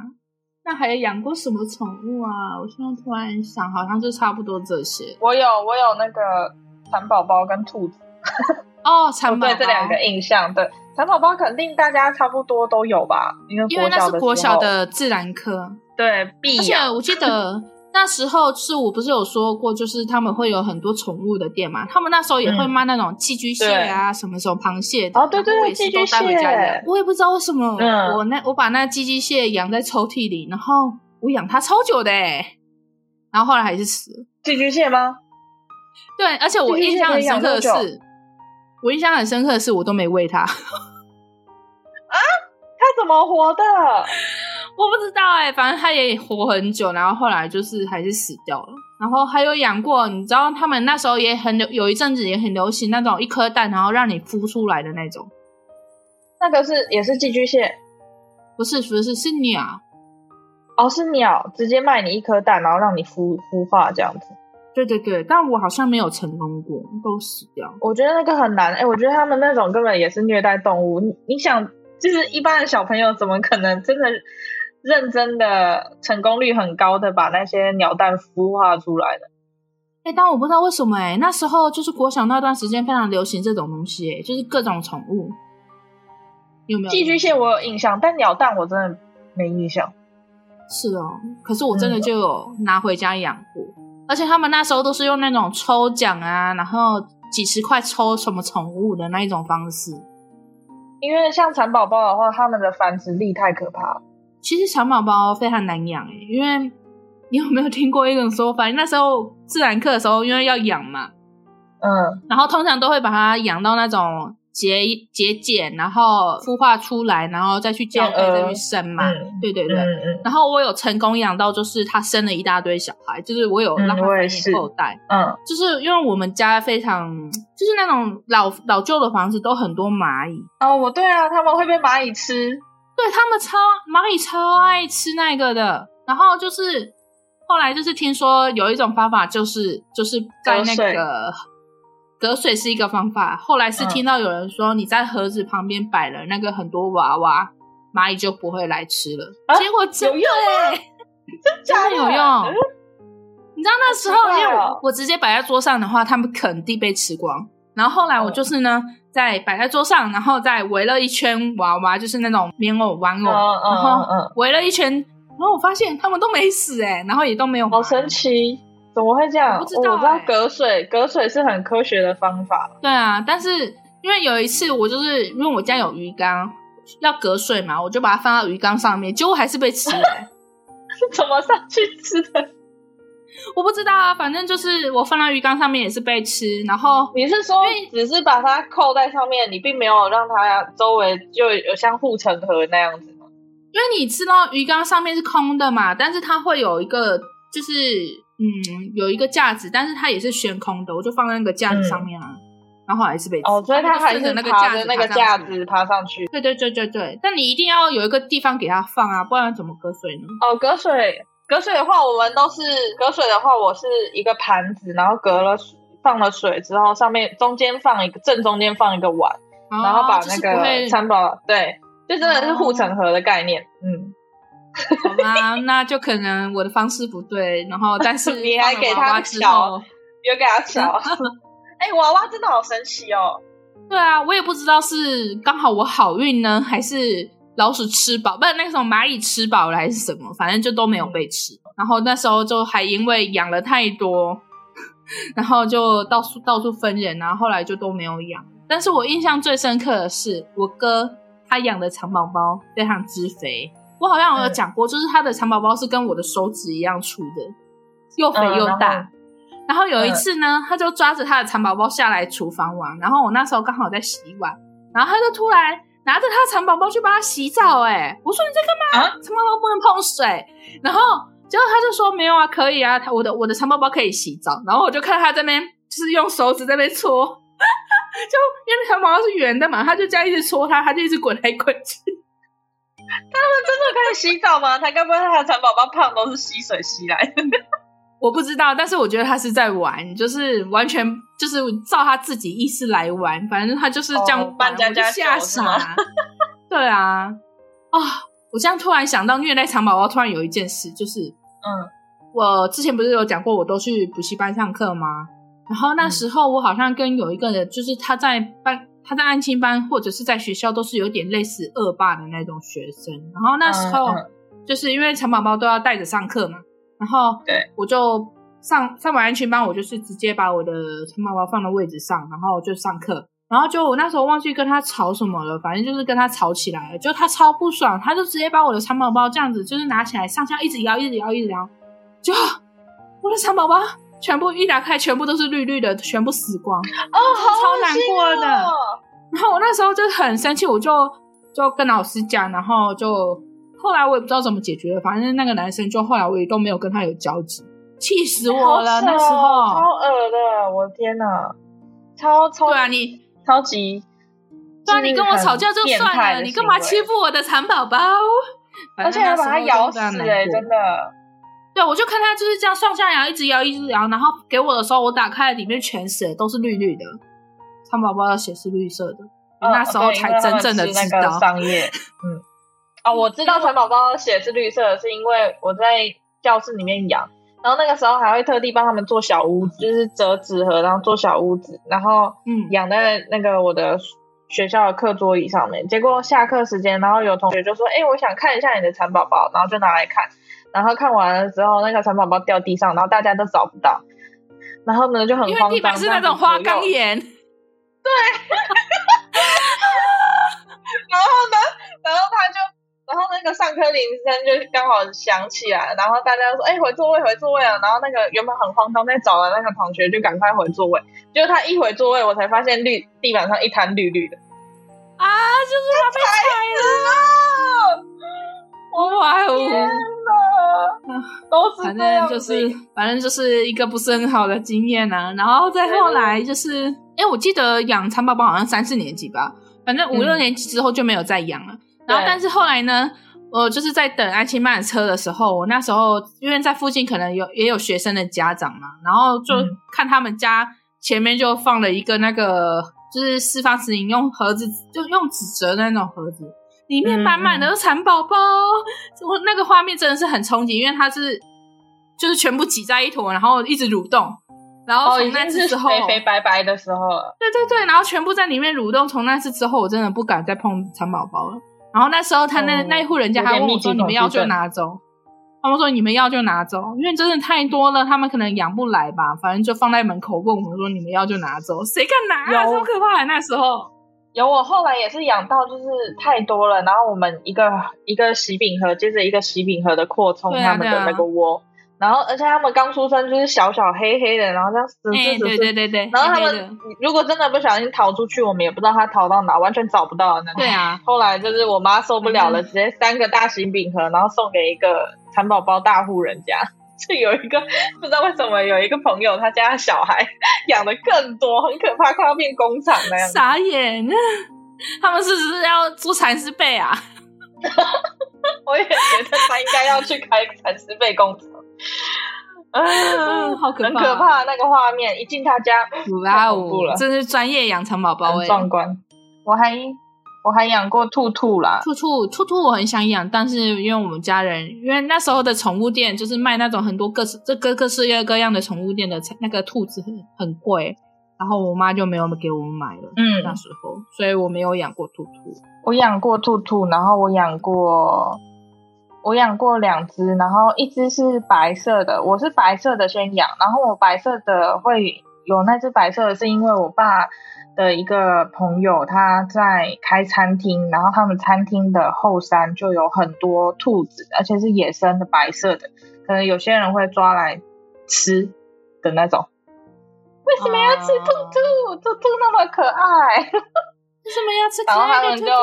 那还有养过什么宠物啊？我现在突然想，好像就差不多这些。
我有，我有那个蚕宝宝跟兔子。
哦，蚕宝宝。
对这两个印象，对蚕宝宝肯定大家差不多都有吧？因为
因为那是国小的自然科，
对，必养。
而且我记得。那时候是我不是有说过，就是他们会有很多宠物的店嘛？他们那时候也会卖那种寄居蟹啊，什么什么螃蟹的。
哦，对对对，寄居蟹。
我也不知道为什么，我那我把那寄居蟹养在抽屉里，然后我养它超久的，然后后来还是死了。
寄居蟹吗？
对，而且我印象很深刻的是，我印象很深刻的是，我都没喂它。啊？
它怎么活的？
我不知道哎、欸，反正它也活很久，然后后来就是还是死掉了。然后还有养过，你知道他们那时候也很有一阵子也很流行那种一颗蛋，然后让你孵出来的那种。
那个是也是寄居蟹？
不是，不是，是鸟。
哦，是鸟，直接卖你一颗蛋，然后让你孵孵化这样子。
对对对，但我好像没有成功过，都死掉。
我觉得那个很难哎、欸，我觉得他们那种根本也是虐待动物。你你想，就是一般的小朋友怎么可能真的？认真的成功率很高的把那些鸟蛋孵化出来的，
哎、欸，但我不知道为什么哎、欸，那时候就是国小那段时间非常流行这种东西、欸，就是各种宠物，有没有？
寄居蟹我有印象，但鸟蛋我真的没印象。
是哦，可是我真的就有拿回家养过，嗯、而且他们那时候都是用那种抽奖啊，然后几十块抽什么宠物的那一种方式。
因为像蚕宝宝的话，他们的繁殖力太可怕了。
其实小宝宝非常难养诶，因为你有没有听过一种说法？那时候自然课的时候，因为要养嘛，
嗯，
然后通常都会把它养到那种节节俭，然后孵化出来，然后再去交配，再去生嘛。嗯、对对对。嗯嗯、然后我有成功养到，就是它生了一大堆小孩，就是我有让它繁衍后代。
嗯，
就是因为我们家非常就是那种老老旧的房子，都很多蚂蚁。
哦，我对啊，他们会被蚂蚁吃。
对，他们超蚂蚁超爱吃那个的，然后就是后来就是听说有一种方法，就是就是在那个隔水是一个方法。后来是听到有人说，你在盒子旁边摆了那个很多娃娃，蚂蚁就不会来吃了。啊、结果真的有用哎，真的有用。你知道那时候，因为我我直接摆在桌上的话，他们肯定被吃光。然后后来我就是呢。嗯在摆在桌上，然后再围了一圈娃娃，就是那种棉偶玩偶，嗯嗯、然后围了一圈，然后我发现他们都没死哎，然后也都没有。
好神奇，怎么会这样？
我不知道、欸哦。我知道
隔水，隔水是很科学的方法。
对啊，但是因为有一次我就是因为我家有鱼缸要隔水嘛，我就把它放到鱼缸上面，结果还是被吃了。
是 怎么上去吃的？
我不知道啊，反正就是我放到鱼缸上面也是被吃，然后
你是说只是把它扣在上面，你并没有让它周围就有像护城河那样子吗？
因为你知道鱼缸上面是空的嘛，但是它会有一个就是嗯有一个架子，但是它也是悬空的，我就放在那个架子上面啊，嗯、然后还是被吃
哦，所以它还是那个架子那个架子爬上去。
对对对对对，但你一定要有一个地方给它放啊，不然怎么隔水呢？
哦，隔水。隔水的话，我们都是隔水的话，我是一个盘子，然后隔了放了水之后，上面中间放一个正中间放一个碗，哦、然后把那个餐包对，就真的是护城河的概念，哦、嗯。
好吧，那就可能我的方式不对，然后但是
你还给他瞧，有给他瞧。哎、欸，娃娃真的好神奇哦。
对啊，我也不知道是刚好我好运呢，还是老鼠吃饱，不是那个时候蚂蚁吃饱了，还是什么，反正就都没有被吃。然后那时候就还因为养了太多，然后就到处到处分人，然后后来就都没有养。但是我印象最深刻的是我哥他养的蚕宝宝非常之肥。我好像有讲过，就是他的蚕宝宝是跟我的手指一样粗的，又肥又大。嗯、然后，有一次呢，嗯、他就抓着他的蚕宝宝下来厨房玩，然后我那时候刚好在洗碗，然后他就突然拿着他的蚕宝宝去帮他洗澡。哎，我说你在干嘛？蚕宝宝不能碰水。然后结果他就说没有啊，可以啊，他我的我的蚕宝宝可以洗澡。然后我就看他这边就是用手指在那边搓，就因为蚕宝宝是圆的嘛，他就这样一直搓它，他就一直滚来滚去。
他们真的可以洗澡吗？他该不会他的蚕宝宝胖都是吸水吸来的？
我不知道，但是我觉得他是在玩，就是完全就是照他自己意思来玩，反正他就是这样扮家家，吓傻。对啊，啊、哦！我这样突然想到虐待蚕宝宝，突然有一件事，就是嗯，我之前不是有讲过，我都去补习班上课吗？然后那时候我好像跟有一个人，就是他在班。他在安亲班或者是在学校都是有点类似恶霸的那种学生，然后那时候就是因为蚕宝宝都要带着上课嘛，然后对我就上上完安全班，我就是直接把我的蚕宝宝放到位置上，然后就上课，然后就我那时候忘记跟他吵什么了，反正就是跟他吵起来了，就他超不爽，他就直接把我的蚕宝宝这样子就是拿起来上下一直摇，一直摇，一直摇，就我的蚕宝宝。全部一打开，全部都是绿绿的，全部死光
哦，好
超难过的。然后我那时候就很生气，我就就跟老师讲，然后就后来我也不知道怎么解决了，反正那个男生就后来我也都没有跟他有交集，气死我了。那时候
超恶的，我的天哪，超超
对啊，你
超级
对啊，你跟我吵架就算了，你干嘛欺负我的蚕宝宝？
而且还把它咬死哎，真的。
对，我就看他就是这样上下摇，一直摇，一直摇，然后给我的时候，我打开里面全血都是绿绿的，蚕宝宝的血是绿色的，哦、那时候才真正的知道
商业。嗯，哦，我知道蚕宝宝的血是绿色的，是因为我在教室里面养，然后那个时候还会特地帮他们做小屋子，就是折纸盒，然后做小屋子，然后嗯，养在那个我的学校的课桌椅上面。结果下课时间，然后有同学就说：“哎，我想看一下你的蚕宝宝。”然后就拿来看。然后看完了之后，那个蚕宝宝掉地上，然后大家都找不到，然后呢就很慌张。因为
地板是那种花岗岩。
对。然后呢，然后他就，然课铃声就刚好响起来，然后大家说：“哎，回座位，回座位啊！”然后那个原本很慌张在找的那个同学就赶快回座位。结果他一回座位，我才发现绿地板上一滩绿绿的。
啊！就是他被踩了。哇哦！
都是
反正就是，反正就是一个不是很好的经验啊。然后再后来就是，哎，我记得养蚕宝宝好像三四年级吧，反正五六年级之后就没有再养了。嗯、然后，但是后来呢，我就是在等安亲班车的时候，我那时候因为在附近可能有也有学生的家长嘛，然后就看他们家前面就放了一个那个就是四方形用盒子，就用纸折的那种盒子。里面满满的蚕宝宝，我、嗯、那个画面真的是很冲击，因为它是就是全部挤在一坨，然后一直蠕动，然后从那次之后、
哦、肥肥白白的时候，
对对对，然后全部在里面蠕动。从那次之后，我真的不敢再碰蚕宝宝了。然后那时候他那、嗯、那一户人家还问我说：“你们要就拿走。”他们说：“你们要就拿走，因为真的太多了，他们可能养不来吧，反正就放在门口问我们说：‘你们要就拿走。’谁敢拿啊？超可怕的那时候。”
有，我后来也是养到就是太多了，然后我们一个一个喜饼盒接着一个喜饼盒的扩充他们的那个窝，然后而且他们刚出生就是小小黑黑的，然后这样死死死死，
对对对对，
然后他们如果真的不小心逃出去，我们也不知道他逃到哪，完全找不到那种。
对啊，
后来就是我妈受不了了，嗯、直接三个大型饼盒，然后送给一个蚕宝宝大户人家。就有一个不知道为什么有一个朋友，他家小孩养的更多，很可怕，快要变工厂那样。
傻眼，他们是不是要做蚕丝被啊？
我也觉得他应该要去开蚕丝被工厂。嗯，
好可怕，
很可怕那个画面，一进他家，
哇哦，真是专业养蚕宝宝哎，
壮观。我还我还养过兔兔啦，
兔兔兔兔我很想养，但是因为我们家人，因为那时候的宠物店就是卖那种很多各式这各各式各样的宠物店的那个兔子很很贵，然后我妈就没有给我们买了，嗯，那时候，所以我没有养过兔兔。
我养过兔兔，然后我养过。我养过两只，然后一只是白色的，我是白色的先养，然后我白色的会有那只白色的，是因为我爸的一个朋友他在开餐厅，然后他们餐厅的后山就有很多兔子，而且是野生的白色的，可能有些人会抓来吃的那种。为什么要吃兔兔？兔兔那么可爱，
为什么要吃可爱？
然后他们就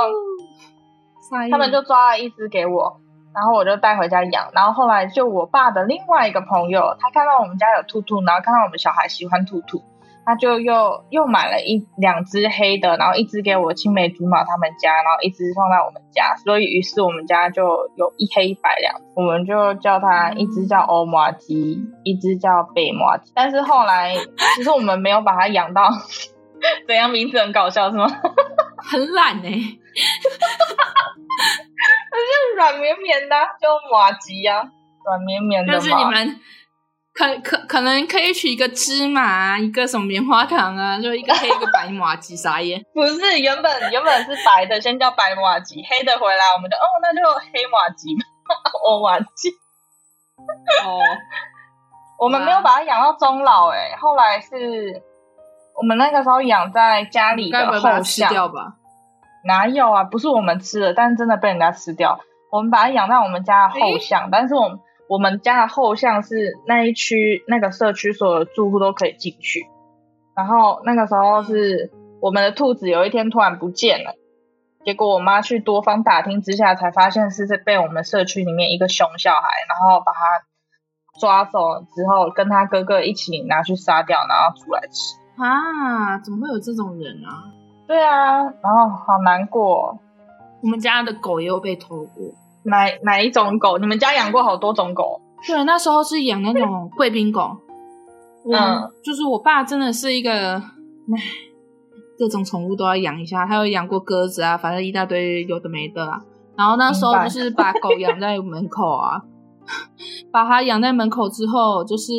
他们就抓了一只给我。然后我就带回家养，然后后来就我爸的另外一个朋友，他看到我们家有兔兔，然后看到我们小孩喜欢兔兔，他就又又买了一两只黑的，然后一只给我青梅竹马他们家，然后一只放在我们家，所以于是我们家就有一黑一白两，我们就叫它一只叫欧麻鸡，一只叫贝麻鸡。但是后来其实我们没有把它养到，怎样名字很搞笑是吗？
很懒哎、欸。
是 软绵绵的，就马吉呀，软绵绵的。
但是你们可可可能可以取一个芝麻，一个什么棉花糖啊，就一个黑一个白马吉，啥耶？
不是，原本原本是白的，先叫白马吉，黑的回来我们就哦，那就黑麻糬，欧麻糬。哦，我们没有把它养到终老，哎，后来是我们那个时候养在家里的后巷吧。哪有啊？不是我们吃的，但是真的被人家吃掉。我们把它养在我们家的后巷，欸、但是我们我们家的后巷是那一区那个社区所有的住户都可以进去。然后那个时候是我们的兔子有一天突然不见了，结果我妈去多方打听之下，才发现是被我们社区里面一个熊小孩，然后把它抓走之后，跟他哥哥一起拿去杀掉，然后煮来吃。
啊，怎么会有这种人啊？
对啊，然后好难过。
我们家的狗也有被偷过。
哪哪一种狗？你们家养过好多种狗？
对，那时候是养那种贵宾狗。嗯，就是我爸真的是一个，唉，各种宠物都要养一下。他有养过鸽子啊，反正一大堆有的没的啊。然后那时候就是把狗养在门口啊，把它养在门口之后，就是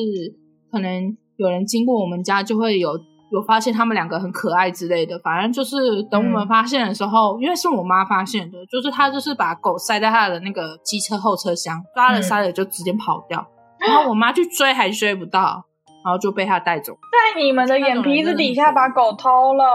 可能有人经过我们家就会有。有发现他们两个很可爱之类的，反正就是等我们发现的时候，嗯、因为是我妈发现的，就是她就是把狗塞在她的那个机车后车厢，抓了塞了就直接跑掉，嗯、然后我妈去追还追不到，然后就被她带走。
在你们的眼皮子底下把狗偷了，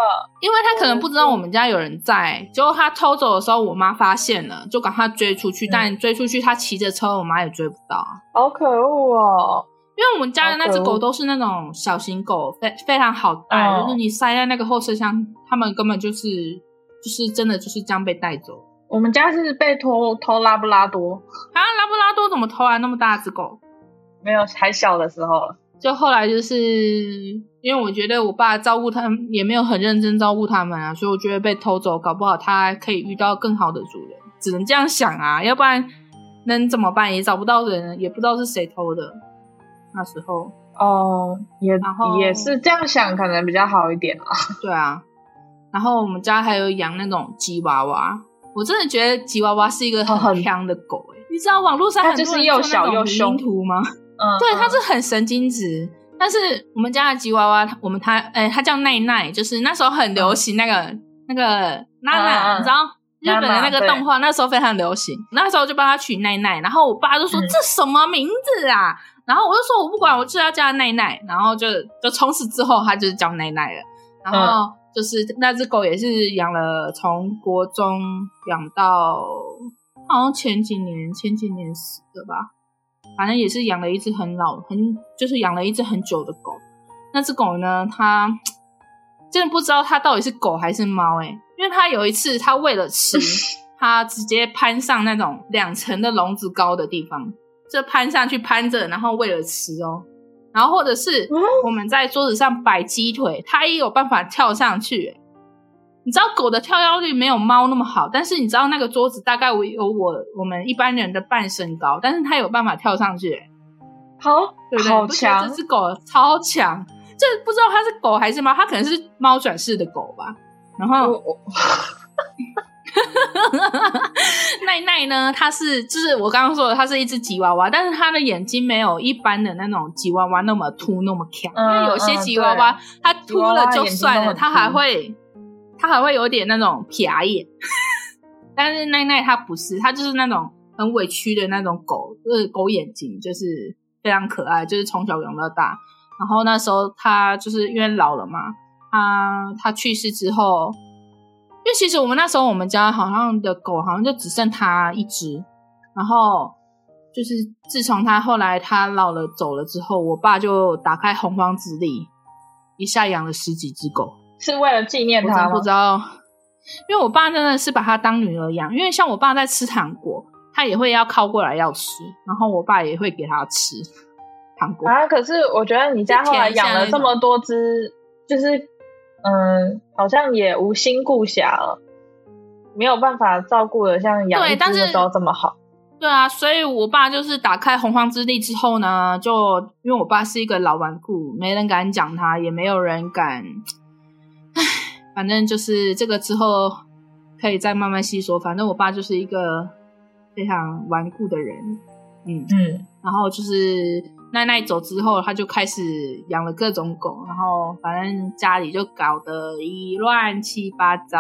因为她可能不知道我们家有人在，结果她偷走的时候，我妈发现了，就赶快追出去，嗯、但追出去她骑着车，我妈也追不到，
好可恶哦。
因为我们家的那只狗都是那种小型狗，非非常好带，哦、就是你塞在那个后车厢，它们根本就是就是真的就是这样被带走。
我们家是被偷偷拉布拉多
啊，拉布拉多怎么偷啊？那么大只狗？
没有，还小的时候。
就后来就是因为我觉得我爸照顾他们也没有很认真照顾他们啊，所以我觉得被偷走，搞不好他还可以遇到更好的主人，只能这样想啊，要不然能怎么办？也找不到人，也不知道是谁偷的。那时候
哦，也然后也是这样想，可能比较好一点啊。
对啊，然后我们家还有养那种吉娃娃，我真的觉得吉娃娃是一个很香的狗诶、欸、你知道网络上很多人做那种迷因图吗？嗯，对，它是很神经质。嗯、但是我们家的吉娃娃，我们它诶它叫奈奈，就是那时候很流行那个、嗯、那个娜娜，你知道日本的那个动画，那时候非常流行。那时候就帮它取奈奈，然后我爸就说、嗯、这什么名字啊？然后我就说我不管，我就要叫他奈奈。然后就就从此之后，他就是叫奈奈了。然后就是那只狗也是养了，从国中养到好像前几年前几年死的吧。反正也是养了一只很老很就是养了一只很久的狗。那只狗呢，它真的不知道它到底是狗还是猫诶，因为它有一次它为了吃，它直接攀上那种两层的笼子高的地方。就攀上去攀着，然后为了吃哦，然后或者是我们在桌子上摆鸡腿，它也有办法跳上去。你知道狗的跳跃力没有猫那么好，但是你知道那个桌子大概有我我们一般人的半身高，但是它有办法跳上去，
好，对对好？强，
这只狗超强，这不知道它是狗还是猫，它可能是猫转世的狗吧。然后，奈奈呢，它是就是我刚刚说的，它是一只吉娃娃，但是它的眼睛没有一般的那种吉娃娃那么凸那么强，嗯、因为有些吉娃娃、嗯、它凸了就算了，它还会它还会有点那种撇眼，但是奈奈它不是，它就是那种。很委屈的那种狗，就是狗眼睛，就是非常可爱，就是从小养到大。然后那时候它就是因为老了嘛，它它去世之后，因为其实我们那时候我们家好像的狗好像就只剩它一只。然后就是自从它后来它老了走了之后，我爸就打开洪荒之力，一下养了十几只狗，
是为了纪念他吗？
我不知道，因为我爸真的是把它当女儿养，因为像我爸在吃糖果。他也会要靠过来要吃，然后我爸也会给他吃糖果
啊。可是我觉得你家后来养了这么多只，就是嗯，好像也无心顾暇了，没有办法照顾的像养一只的时候这么好。
对啊，所以我爸就是打开洪荒之力之后呢，就因为我爸是一个老顽固，没人敢讲他，也没有人敢。唉，反正就是这个之后可以再慢慢细说。反正我爸就是一个。非常顽固的人，嗯嗯，然后就是奈奈走之后，他就开始养了各种狗，然后反正家里就搞得一乱七八糟。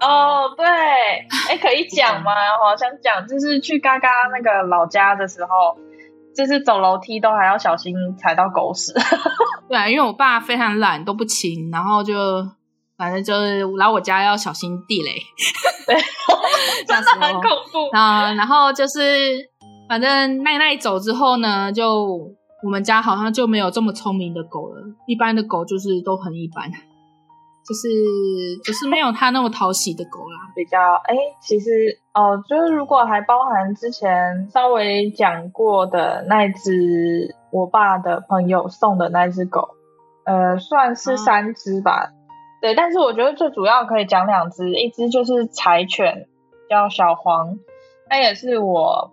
哦，对，哎，可以讲吗？我好想讲，就是去嘎嘎那个老家的时候，就是走楼梯都还要小心踩到狗屎。
对啊，因为我爸非常懒，都不亲，然后就。反正就是来我家要小心地雷，
对，真的很恐怖
啊。然后就是，反正奈奈走之后呢，就我们家好像就没有这么聪明的狗了。一般的狗就是都很一般，就是就是没有它那么讨喜的狗啦。
比较哎、欸，其实哦，就是如果还包含之前稍微讲过的那只我爸的朋友送的那只狗，呃，算是三只吧。嗯对，但是我觉得最主要可以讲两只，一只就是柴犬，叫小黄，它也是我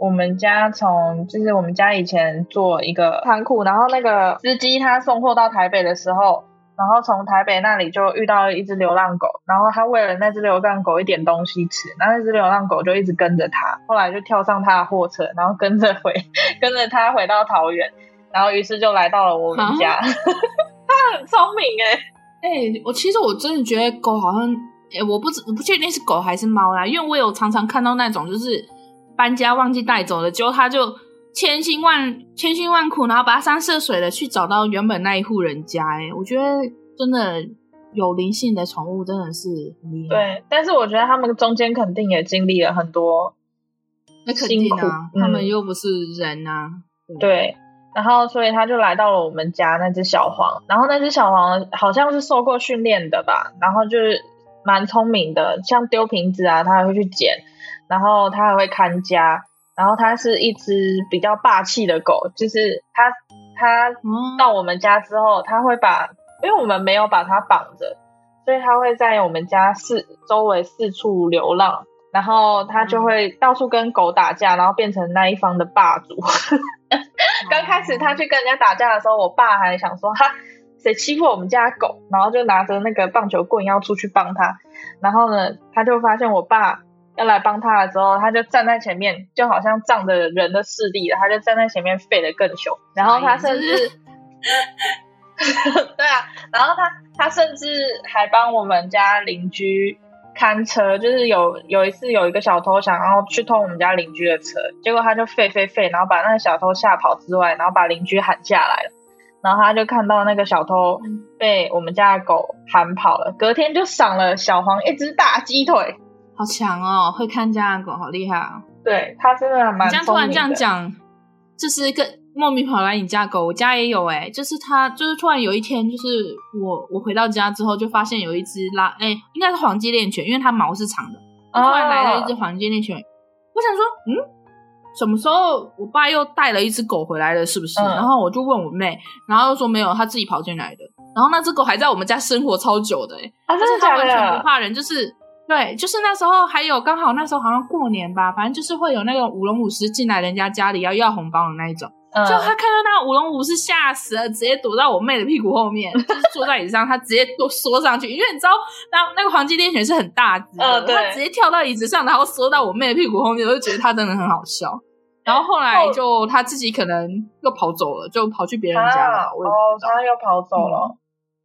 我们家从就是我们家以前做一个仓库，然后那个司机他送货到台北的时候，然后从台北那里就遇到了一只流浪狗，然后他喂了那只流浪狗一点东西吃，然后那只流浪狗就一直跟着他，后来就跳上他的货车，然后跟着回 跟着他回到桃园，然后于是就来到了我们家，他很聪明哎、欸。
哎、欸，我其实我真的觉得狗好像，哎、欸，我不知我不确定是狗还是猫啦，因为我有常常看到那种就是搬家忘记带走了，结果他就千辛万千辛万苦，然后跋山涉水的去找到原本那一户人家、欸。哎，我觉得真的有灵性的宠物真的是很厉害。
对，但是我觉得他们中间肯定也经历了很多辛苦，啊
嗯、他们又不是人啊。
对。对然后，所以他就来到了我们家那只小黄。然后那只小黄好像是受过训练的吧，然后就是蛮聪明的，像丢瓶子啊，他还会去捡。然后他还会看家。然后它是一只比较霸气的狗，就是它它到我们家之后，它会把，因为我们没有把它绑着，所以它会在我们家四周围四处流浪。然后它就会到处跟狗打架，然后变成那一方的霸主。刚开始他去跟人家打架的时候，我爸还想说哈，谁欺负我们家狗，然后就拿着那个棒球棍要出去帮他。然后呢，他就发现我爸要来帮他的时候，他就站在前面，就好像仗着人的势力了，他就站在前面吠得更凶。然后他甚至，对啊，然后他他甚至还帮我们家邻居。看车，就是有有一次有一个小偷想要去偷我们家邻居的车，结果他就吠吠吠，然后把那个小偷吓跑之外，然后把邻居喊下来了，然后他就看到那个小偷 被我们家的狗喊跑了，隔天就赏了小黄一只大鸡腿，
好强哦，会看家的狗好厉害啊，
对，他真的蛮。
你这样突然这样讲，就是一个。莫名跑来你家狗，我家也有哎、欸，就是它，就是突然有一天，就是我我回到家之后，就发现有一只拉，哎、欸，应该是黄金猎犬，因为它毛是长的，突然来了一只黄金猎犬，哦、我想说，嗯，什么时候我爸又带了一只狗回来了，是不是？嗯、然后我就问我妹，然后又说没有，他自己跑进来的，然后那只狗还在我们家生活超久的、欸，哎、啊，真的假的？而且它完全不怕人，就是。对，就是那时候还有刚好那时候好像过年吧，反正就是会有那种舞龙舞狮进来人家家里要要红包的那一种，嗯、就他看到那个舞龙舞狮吓死了，直接躲到我妹的屁股后面，就是 坐在椅子上，他直接都缩上去，因为你知道那那个黄金猎犬是很大只的，嗯、他直接跳到椅子上，然后缩到我妹的屁股后面，我就觉得他真的很好笑。然后后来就他自己可能又跑走了，就跑去别人家了。
啊、哦，他又跑走了，嗯、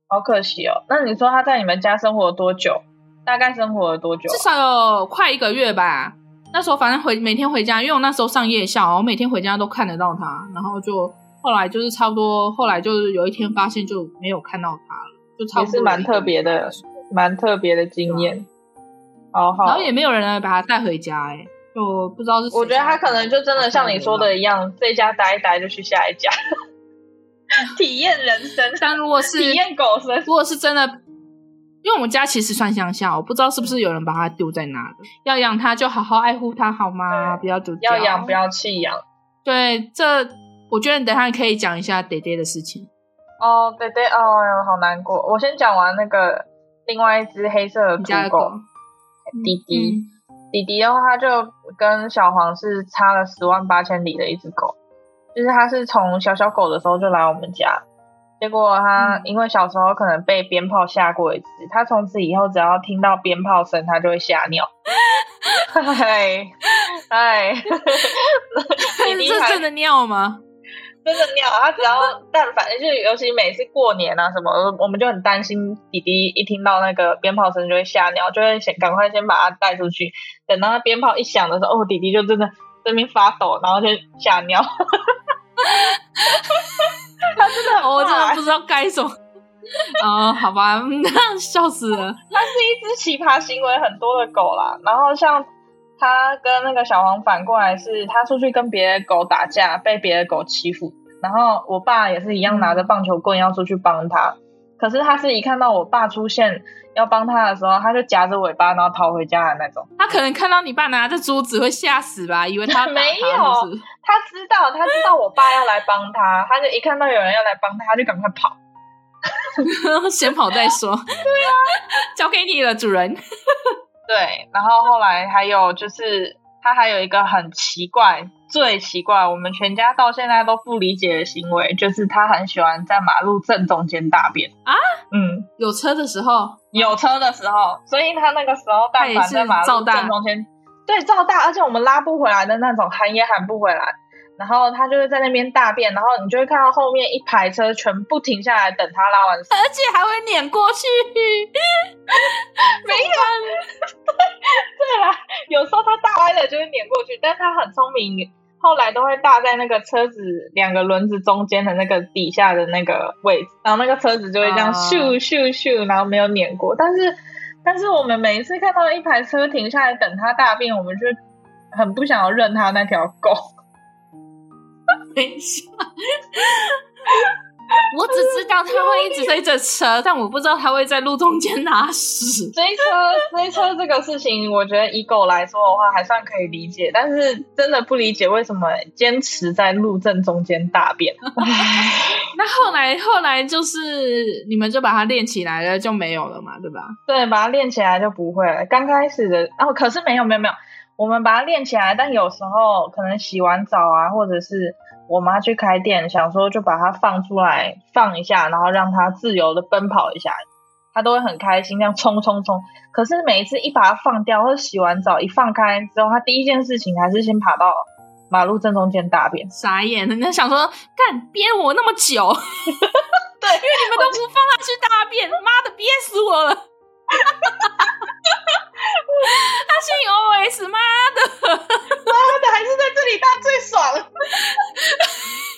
好可惜哦。那你说他在你们家生活了多久？大概生活了多久？
至少有快一个月吧。那时候反正回每天回家，因为我那时候上夜校，我每天回家都看得到他。然后就后来就是差不多，后来就是有一天发现就没有看到他了，就差不多。
也是蛮特别的，蛮特别的经验。好好。
然后也没有人来把他带回家，哎，就不知道是。
我觉得他可能就真的像你说的一样，在家待一待就去下一家，体验人生。
但如果是
体验狗生，
如果是真的。因为我们家其实算乡下，我不知道是不是有人把它丢在那的。要养它就好好爱护它，好吗？不要丢掉。
要养不要弃养。
对，这我觉得你等下可以讲一下爹爹的事情。
哦，爹爹，哦，好难过。我先讲完那个另外一只黑色的土狗，弟弟。嗯、弟弟的话，他就跟小黄是差了十万八千里的一只狗，就是它是从小小狗的时候就来我们家。结果他因为小时候可能被鞭炮吓过一次，嗯、他从此以后只要听到鞭炮声，他就会吓尿。哎 哎，
你 这是真的尿吗？
真的尿。他只要但凡就是尤其每次过年啊什么，我们就很担心弟弟一听到那个鞭炮声就会吓尿，就会先赶快先把他带出去。等到他鞭炮一响的时候，哦，弟弟就真的这边发抖，然后就吓尿。他真的，
我真的不知道该说。哦，好吧，那 笑死了。
它是一只奇葩行为很多的狗啦。然后像他跟那个小黄反过来是，他出去跟别的狗打架，被别的狗欺负。然后我爸也是一样拿着棒球棍要出去帮他。可是他是一看到我爸出现要帮他的时候，他就夹着尾巴然后逃回家的那种。
他可能看到你爸拿着珠子会吓死吧，以为他，他
没有。他知道，他知道我爸要来帮他，他就一看到有人要来帮他，他就赶快跑。
先跑再说。对
啊，
交给你了，主人。
对，然后后来还有就是。他还有一个很奇怪、最奇怪，我们全家到现在都不理解的行为，就是他很喜欢在马路正中间大便啊。嗯，
有车的时候，
有车的时候，所以他那个时候但凡在马路正中间，对，照大，而且我们拉不回来的那种，喊也喊不回来。然后他就会在那边大便，然后你就会看到后面一排车全部停下来等他拉完屎，
而且还会碾过去。
没有，对啦，有时候他大歪了就会碾过去，但是他很聪明，后来都会大在那个车子两个轮子中间的那个底下的那个位置，然后那个车子就会这样咻咻咻，然后没有碾过。但是，但是我们每一次看到一排车停下来等他大便，我们就很不想要认他那条狗。
等一下，我只知道他会一直追着车，但我不知道他会在路中间拉屎。
追车，追车这个事情，我觉得以狗来说的话，还算可以理解。但是真的不理解为什么坚持在路正中间大便。
那后来，后来就是你们就把它练起来了，就没有了嘛，对吧？
对，把它练起来就不会了。刚开始的，哦，可是没有，没有，没有。我们把它练起来，但有时候可能洗完澡啊，或者是我妈去开店，想说就把它放出来放一下，然后让它自由的奔跑一下，它都会很开心，这样冲冲冲。可是每一次一把它放掉，或者洗完澡一放开之后，它第一件事情还是先爬到马路正中间大便。
傻眼，人家想说干憋我那么久，对，因为你们都不放它去大便，妈的憋死我了。他姓 OS，妈的，
妈的，还是在这里大最爽。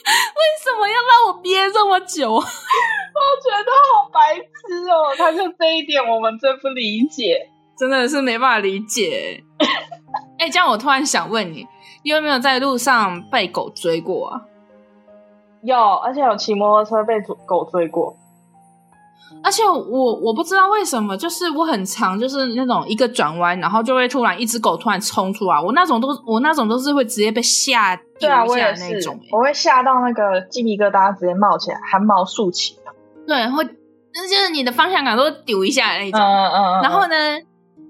为什么要让我憋这么久？我
觉得好白痴哦。他就这一点，我们最不理解，
真的是没办法理解。哎、欸，这样我突然想问你，你有没有在路上被狗追过啊？
有，而且有骑摩托车被狗追过。
而且我我不知道为什么，就是我很常就是那种一个转弯，然后就会突然一只狗突然冲出来，我那种都我那种都是会直接被吓掉下来那种，
我会吓到那个鸡皮疙瘩直接冒起来，汗毛竖起。
对，会那就是你的方向感都会丢一下那种。嗯嗯嗯。然后呢，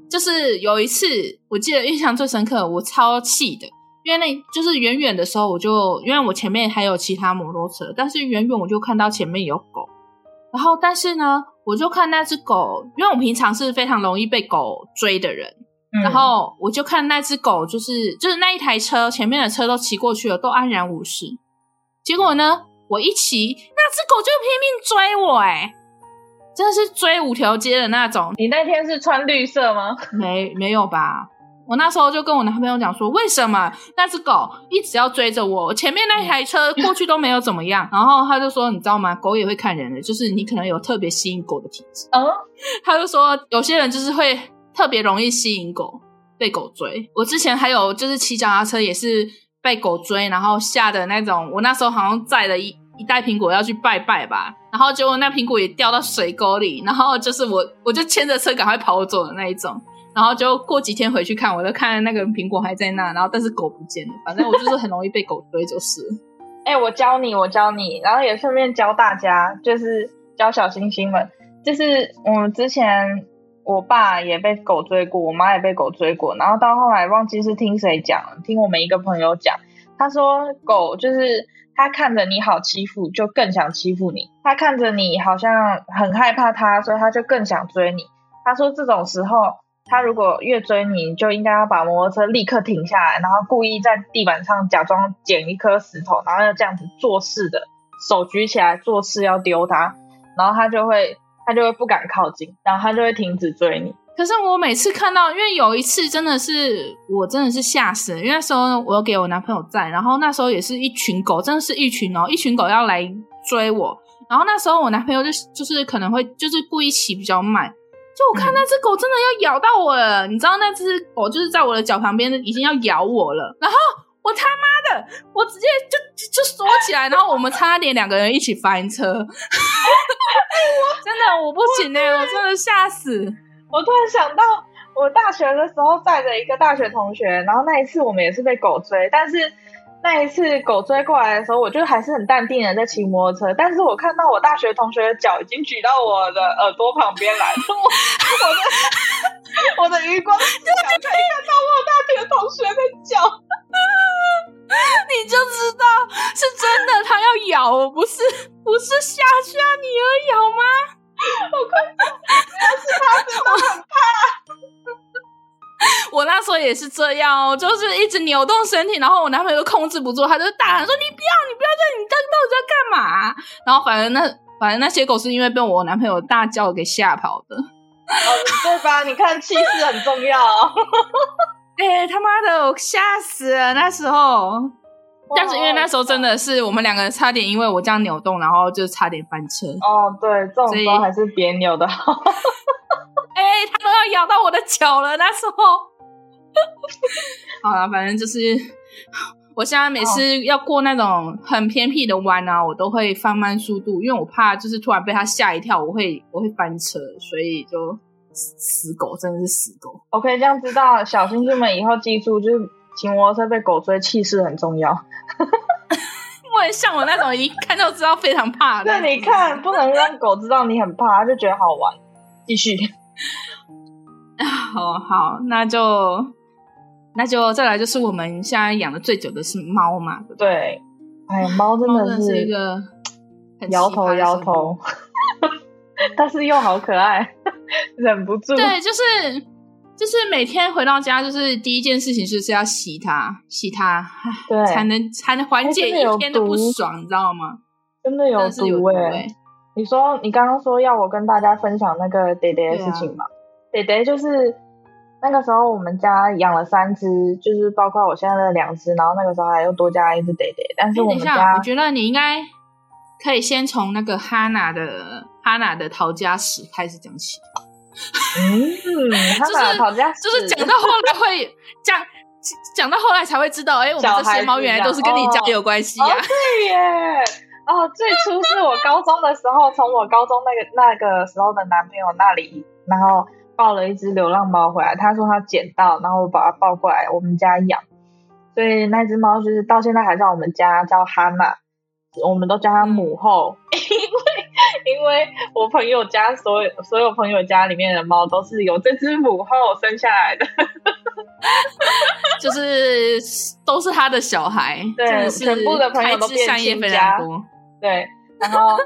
就是有一次我记得印象最深刻，我超气的，因为那就是远远的时候，我就因为我前面还有其他摩托车，但是远远我就看到前面有狗，然后但是呢，我就看那只狗，因为我平常是非常容易被狗追的人，嗯、然后我就看那只狗，就是就是那一台车前面的车都骑过去了，都安然无事。结果呢，我一骑，那只狗就拼命追我，哎，真的是追五条街的那种。
你那天是穿绿色吗？
没没有吧？我那时候就跟我男朋友讲说，为什么那只狗一直要追着我？前面那台车过去都没有怎么样。然后他就说，你知道吗？狗也会看人的，就是你可能有特别吸引狗的体质。
嗯，
他就说有些人就是会特别容易吸引狗，被狗追。我之前还有就是骑脚踏车也是被狗追，然后吓的那种。我那时候好像载了一一袋苹果要去拜拜吧，然后结果那苹果也掉到水沟里，然后就是我我就牵着车赶快跑走的那一种。然后就过几天回去看，我就看那个苹果还在那，然后但是狗不见了。反正我就是很容易被狗追，就是。
哎、我教你，我教你，然后也顺便教大家，就是教小星星们，就是我们之前我爸也被狗追过，我妈也被狗追过，然后到后来忘记是听谁讲，听我们一个朋友讲，他说狗就是他看着你好欺负，就更想欺负你；他看着你好像很害怕他，所以他就更想追你。他说这种时候。他如果越追你，就应该要把摩托车立刻停下来，然后故意在地板上假装捡一颗石头，然后要这样子做事的，手举起来做事要丢它，然后他就会他就会不敢靠近，然后他就会停止追你。
可是我每次看到，因为有一次真的是我真的是吓死，因为那时候我给我男朋友在，然后那时候也是一群狗，真的是一群哦，一群狗要来追我，然后那时候我男朋友就就是可能会就是故意骑比较慢。就我看那只狗真的要咬到我了，嗯、你知道那只狗就是在我的脚旁边已经要咬我了，然后我他妈的，我直接就就缩起来，然后我们差点两个人一起翻车，真的我不行哎、欸，我真的吓死！
我突然想到，我大学的时候载着一个大学同学，然后那一次我们也是被狗追，但是。那一次狗追过来的时候，我就还是很淡定的在骑摩托车，但是我看到我大学同学的脚已经举到我的耳朵旁边来，我我的 我的余光只想可以看到我大学同学的脚，
你就知道是真的，他要咬我，不是不是吓吓你而已好吗？
我快，要是他真的很怕。
我那时候也是这样，就是一直扭动身体，然后我男朋友控制不住，他就大喊说：“你不要，你不要这样，你到底在干嘛？”然后反正那反正那些狗是因为被我男朋友大叫给吓跑的，
哦，对吧？你看气势很重要。
哎、欸，他妈的，我吓死了那时候。但是因为那时候真的是我们两个人差点因为我这样扭动，然后就差点翻车。
哦，对，这种时候还是别扭的好。
哎、欸，他都要咬到我的脚了，那时候。好了，反正就是，我现在每次要过那种很偏僻的弯啊，我都会放慢速度，因为我怕就是突然被它吓一跳，我会我会翻车，所以就死狗，真的是死狗。
OK，这样知道，小星星们以后记住，就是骑摩托车被狗追，气势很重要。
因为像我那种一看就知道非常怕的，
那你看，不能让狗知道你很怕，它就觉得好玩。继续。
好 好，那就。那就再来，就是我们现在养的最久的是猫嘛？
对，哎呀，猫真的是一个摇头摇头，但是又好可爱，忍不住。
对，就是就是每天回到家，就是第一件事情就是要洗它，洗它，对，才能才能缓解一天的不爽，你知道吗？
真的有毒哎！你说你刚刚说要我跟大家分享那个爹爹的事情吗？爹爹就是。那个时候我们家养了三只，就是包括我现在的两只，然后那个时候还又多加一只爹爹。但是我们家，
我觉得你应该可以先从那个哈娜的哈娜的逃家史开始讲起。
嗯，哈 娜的逃家史
就是讲到后来会讲讲到后来才会知道，哎、欸，我们这些猫原来都是跟你家有关系呀、啊哦。
对耶，哦，最初是我高中的时候，从我高中那个那个时候的男朋友那里，然后。抱了一只流浪猫回来，他说他捡到，然后我把它抱过来我们家养，所以那只猫就是到现在还在我们家叫哈娜，我们都叫它母后，因为因为我朋友家所有所有朋友家里面的猫都是有这只母后生下来的，
就是都是他的小孩，
对，全部的朋友都变亲家，对。然后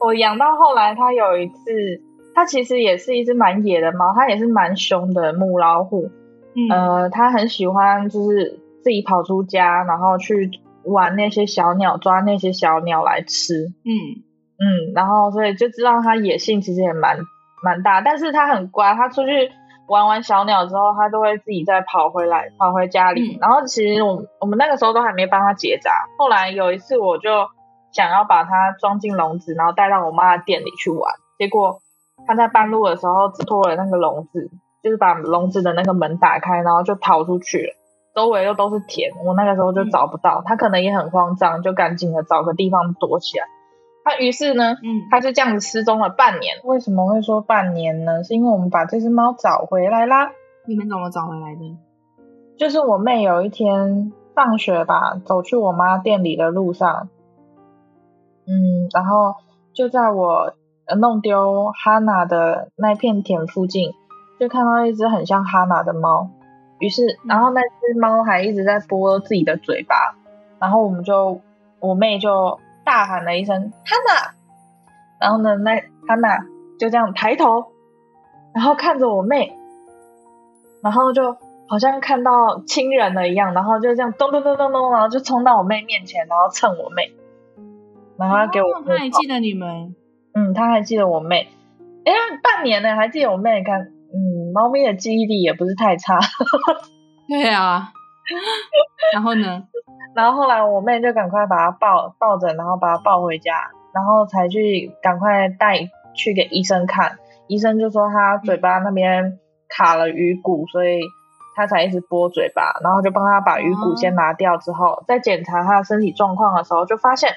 我养到后来，它有一次，它其实也是一只蛮野的猫，它也是蛮凶的母老虎。嗯，呃，它很喜欢就是自己跑出家，然后去玩那些小鸟，抓那些小鸟来吃。嗯嗯，然后所以就知道它野性其实也蛮蛮大，但是它很乖，它出去玩完小鸟之后，它都会自己再跑回来，跑回家里。嗯，然后其实我我们那个时候都还没帮它结扎，后来有一次我就。想要把它装进笼子，然后带到我妈的店里去玩，结果它在半路的时候只脱了那个笼子，就是把笼子的那个门打开，然后就逃出去了。周围又都是田，我那个时候就找不到，它可能也很慌张，就赶紧的找个地方躲起来。它于是呢，嗯，它就这样子失踪了半年。为什么会说半年呢？是因为我们把这只猫找回来啦。
你们怎么找回来的？
就是我妹有一天放学吧，走去我妈店里的路上。嗯，然后就在我弄丢哈娜的那片田附近，就看到一只很像哈娜的猫。于是，然后那只猫还一直在拨自己的嘴巴，然后我们就，我妹就大喊了一声“哈娜”，然后呢，那哈娜就这样抬头，然后看着我妹，然后就好像看到亲人了一样，然后就这样咚咚咚咚咚，然后就冲到我妹面前，然后蹭我妹。然后他给我、哦，
他还记得你们，
嗯，他还记得我妹，哎，半年呢还记得我妹，看，嗯，猫咪的记忆力也不是太差，
对啊，然后呢，
然后后来我妹就赶快把它抱抱着，然后把它抱回家，然后才去赶快带去给医生看，医生就说他嘴巴那边卡了鱼骨，所以他才一直拨嘴巴，然后就帮他把鱼骨先拿掉之后，在、检查他的身体状况的时候，就发现。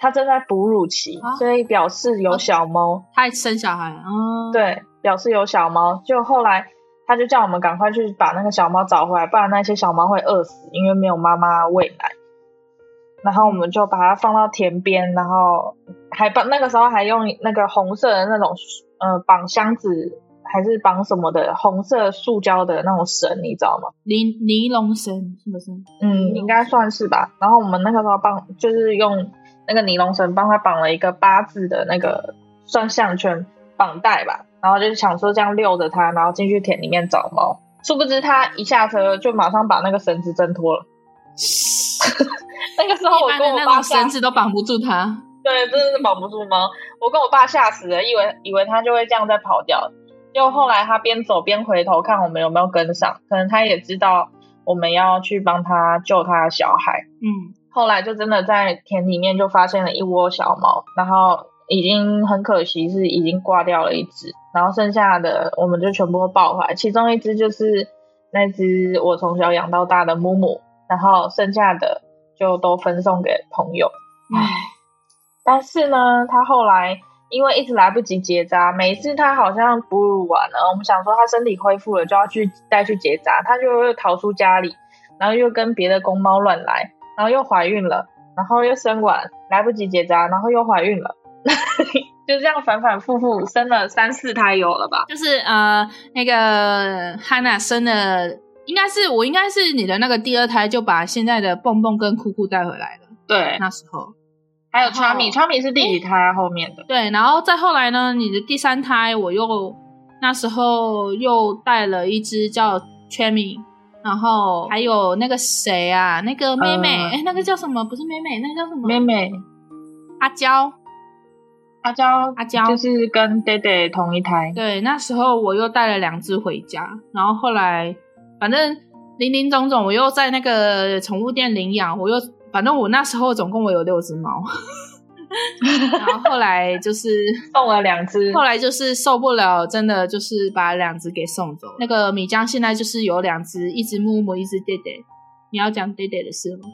他正在哺乳期，啊、所以表示有小猫。
他还生小孩啊？
对，表示有小猫。就后来他就叫我们赶快去把那个小猫找回来，不然那些小猫会饿死，因为没有妈妈喂奶。然后我们就把它放到田边，然后还把那个时候还用那个红色的那种呃绑箱子还是绑什么的红色塑胶的那种绳，你知道吗？
尼尼龙绳是不是？
嗯，应该算是吧。然后我们那个时候绑就是用。那个尼龙绳帮他绑了一个八字的那个算项圈绑带吧，然后就是想说这样遛着它，然后进去田里面找猫。殊不知他一下车就马上把那个绳子挣脱了。那个时候我跟我爸
绳子都绑不住它，
对，真的是绑不住猫。我跟我爸吓死了，以为以为他就会这样再跑掉。就后来他边走边回头看我们有没有跟上，可能他也知道我们要去帮他救他的小孩。嗯。后来就真的在田里面就发现了一窝小猫，然后已经很可惜是已经挂掉了一只，然后剩下的我们就全部抱回来，其中一只就是那只我从小养到大的木木，然后剩下的就都分送给朋友。唉，但是呢，他后来因为一直来不及结扎，每一次他好像哺乳完了，我们想说他身体恢复了就要去带去结扎，他就会逃出家里，然后又跟别的公猫乱来。然后又怀孕了，然后又生完，来不及结扎，然后又怀孕了，就这样反反复复生了三四胎有了吧？
就是呃，那个汉娜生了，应该是我应该是你的那个第二胎，就把现在的蹦蹦跟酷酷带回来了。
对，
那时候
还有川米，川米是第几胎后面的？
对，然后再后来呢，你的第三胎我又那时候又带了一只叫川米。然后还有那个谁啊，那个妹妹，哎、呃，那个叫什么？不是妹妹，那个叫什么？
妹妹，
阿娇，
阿娇，
阿娇，
就是跟爹爹同一胎。
对，那时候我又带了两只回家，然后后来反正林林总总，我又在那个宠物店领养，我又反正我那时候总共我有六只猫。然后后来就是
送了两只，
后来就是受不了，真的就是把两只给送走。那个米江现在就是有两只，一只木木，一只爹爹。你要讲爹爹的事吗？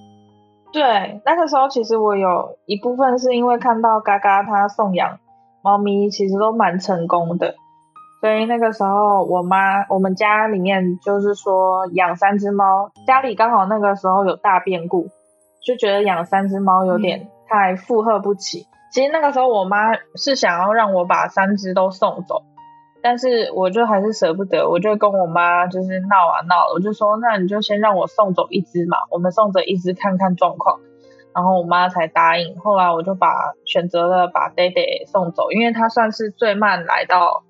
对，那个时候其实我有一部分是因为看到嘎嘎他送养猫咪，其实都蛮成功的，所以那个时候我妈我们家里面就是说养三只猫，家里刚好那个时候有大变故，就觉得养三只猫有点、嗯。太负荷不起，其实那个时候我妈是想要让我把三只都送走，但是我就还是舍不得，我就跟我妈就是闹啊闹，我就说那你就先让我送走一只嘛，我们送走一只看看状况。然后我妈才答应。后来我就把选择了把 d a d 送走，因为它算是最慢来到、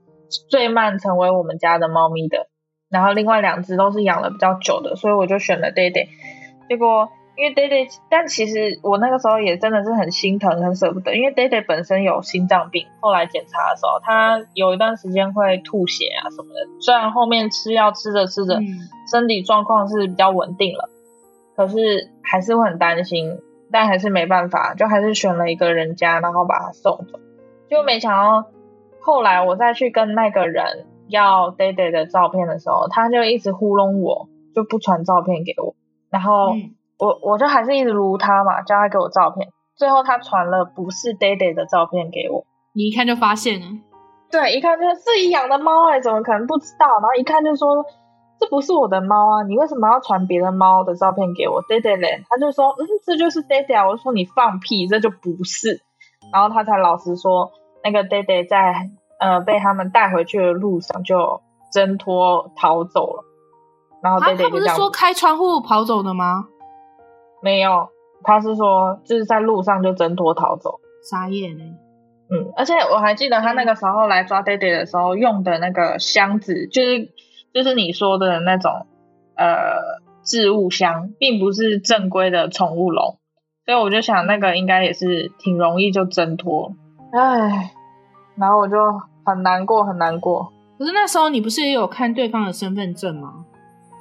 最慢成为我们家的猫咪的。然后另外两只都是养了比较久的，所以我就选了 d a d。结果因为但其实我那个时候也真的是很心疼、很舍不得，因为 Dayday 本身有心脏病。后来检查的时候，他有一段时间会吐血啊什么的。虽然后面吃药吃着吃着，身体状况是比较稳定了，可是还是会很担心。但还是没办法，就还是选了一个人家，然后把他送走。就没想到后来我再去跟那个人要 Dayday 的照片的时候，他就一直糊弄我，就不传照片给我。然后我我就还是一直撸他嘛，叫他给我照片。最后他传了不是 Dayday 的照片给我，
你一看就发现了。
对，一看就是自己养的猫哎，怎么可能不知道？然后一看就说。这不是我的猫啊！你为什么要传别的猫的照片给我？Dayday 嘞？他就说，嗯，这就是 Dayday 啊！我就说你放屁，这就不是。然后他才老实说，那个 Dayday 在呃被他们带回去的路上就挣脱逃走了。然后就这样，他不是
说开窗户跑走的吗？
没有，他是说就是在路上就挣脱逃走。
傻眼呢。
嗯，而且我还记得他那个时候来抓 Dayday 的时候用的那个箱子，就是。就是你说的那种，呃，置物箱，并不是正规的宠物笼，所以我就想那个应该也是挺容易就挣脱，唉，然后我就很难过，很难过。
可是那时候你不是也有看对方的身份证吗？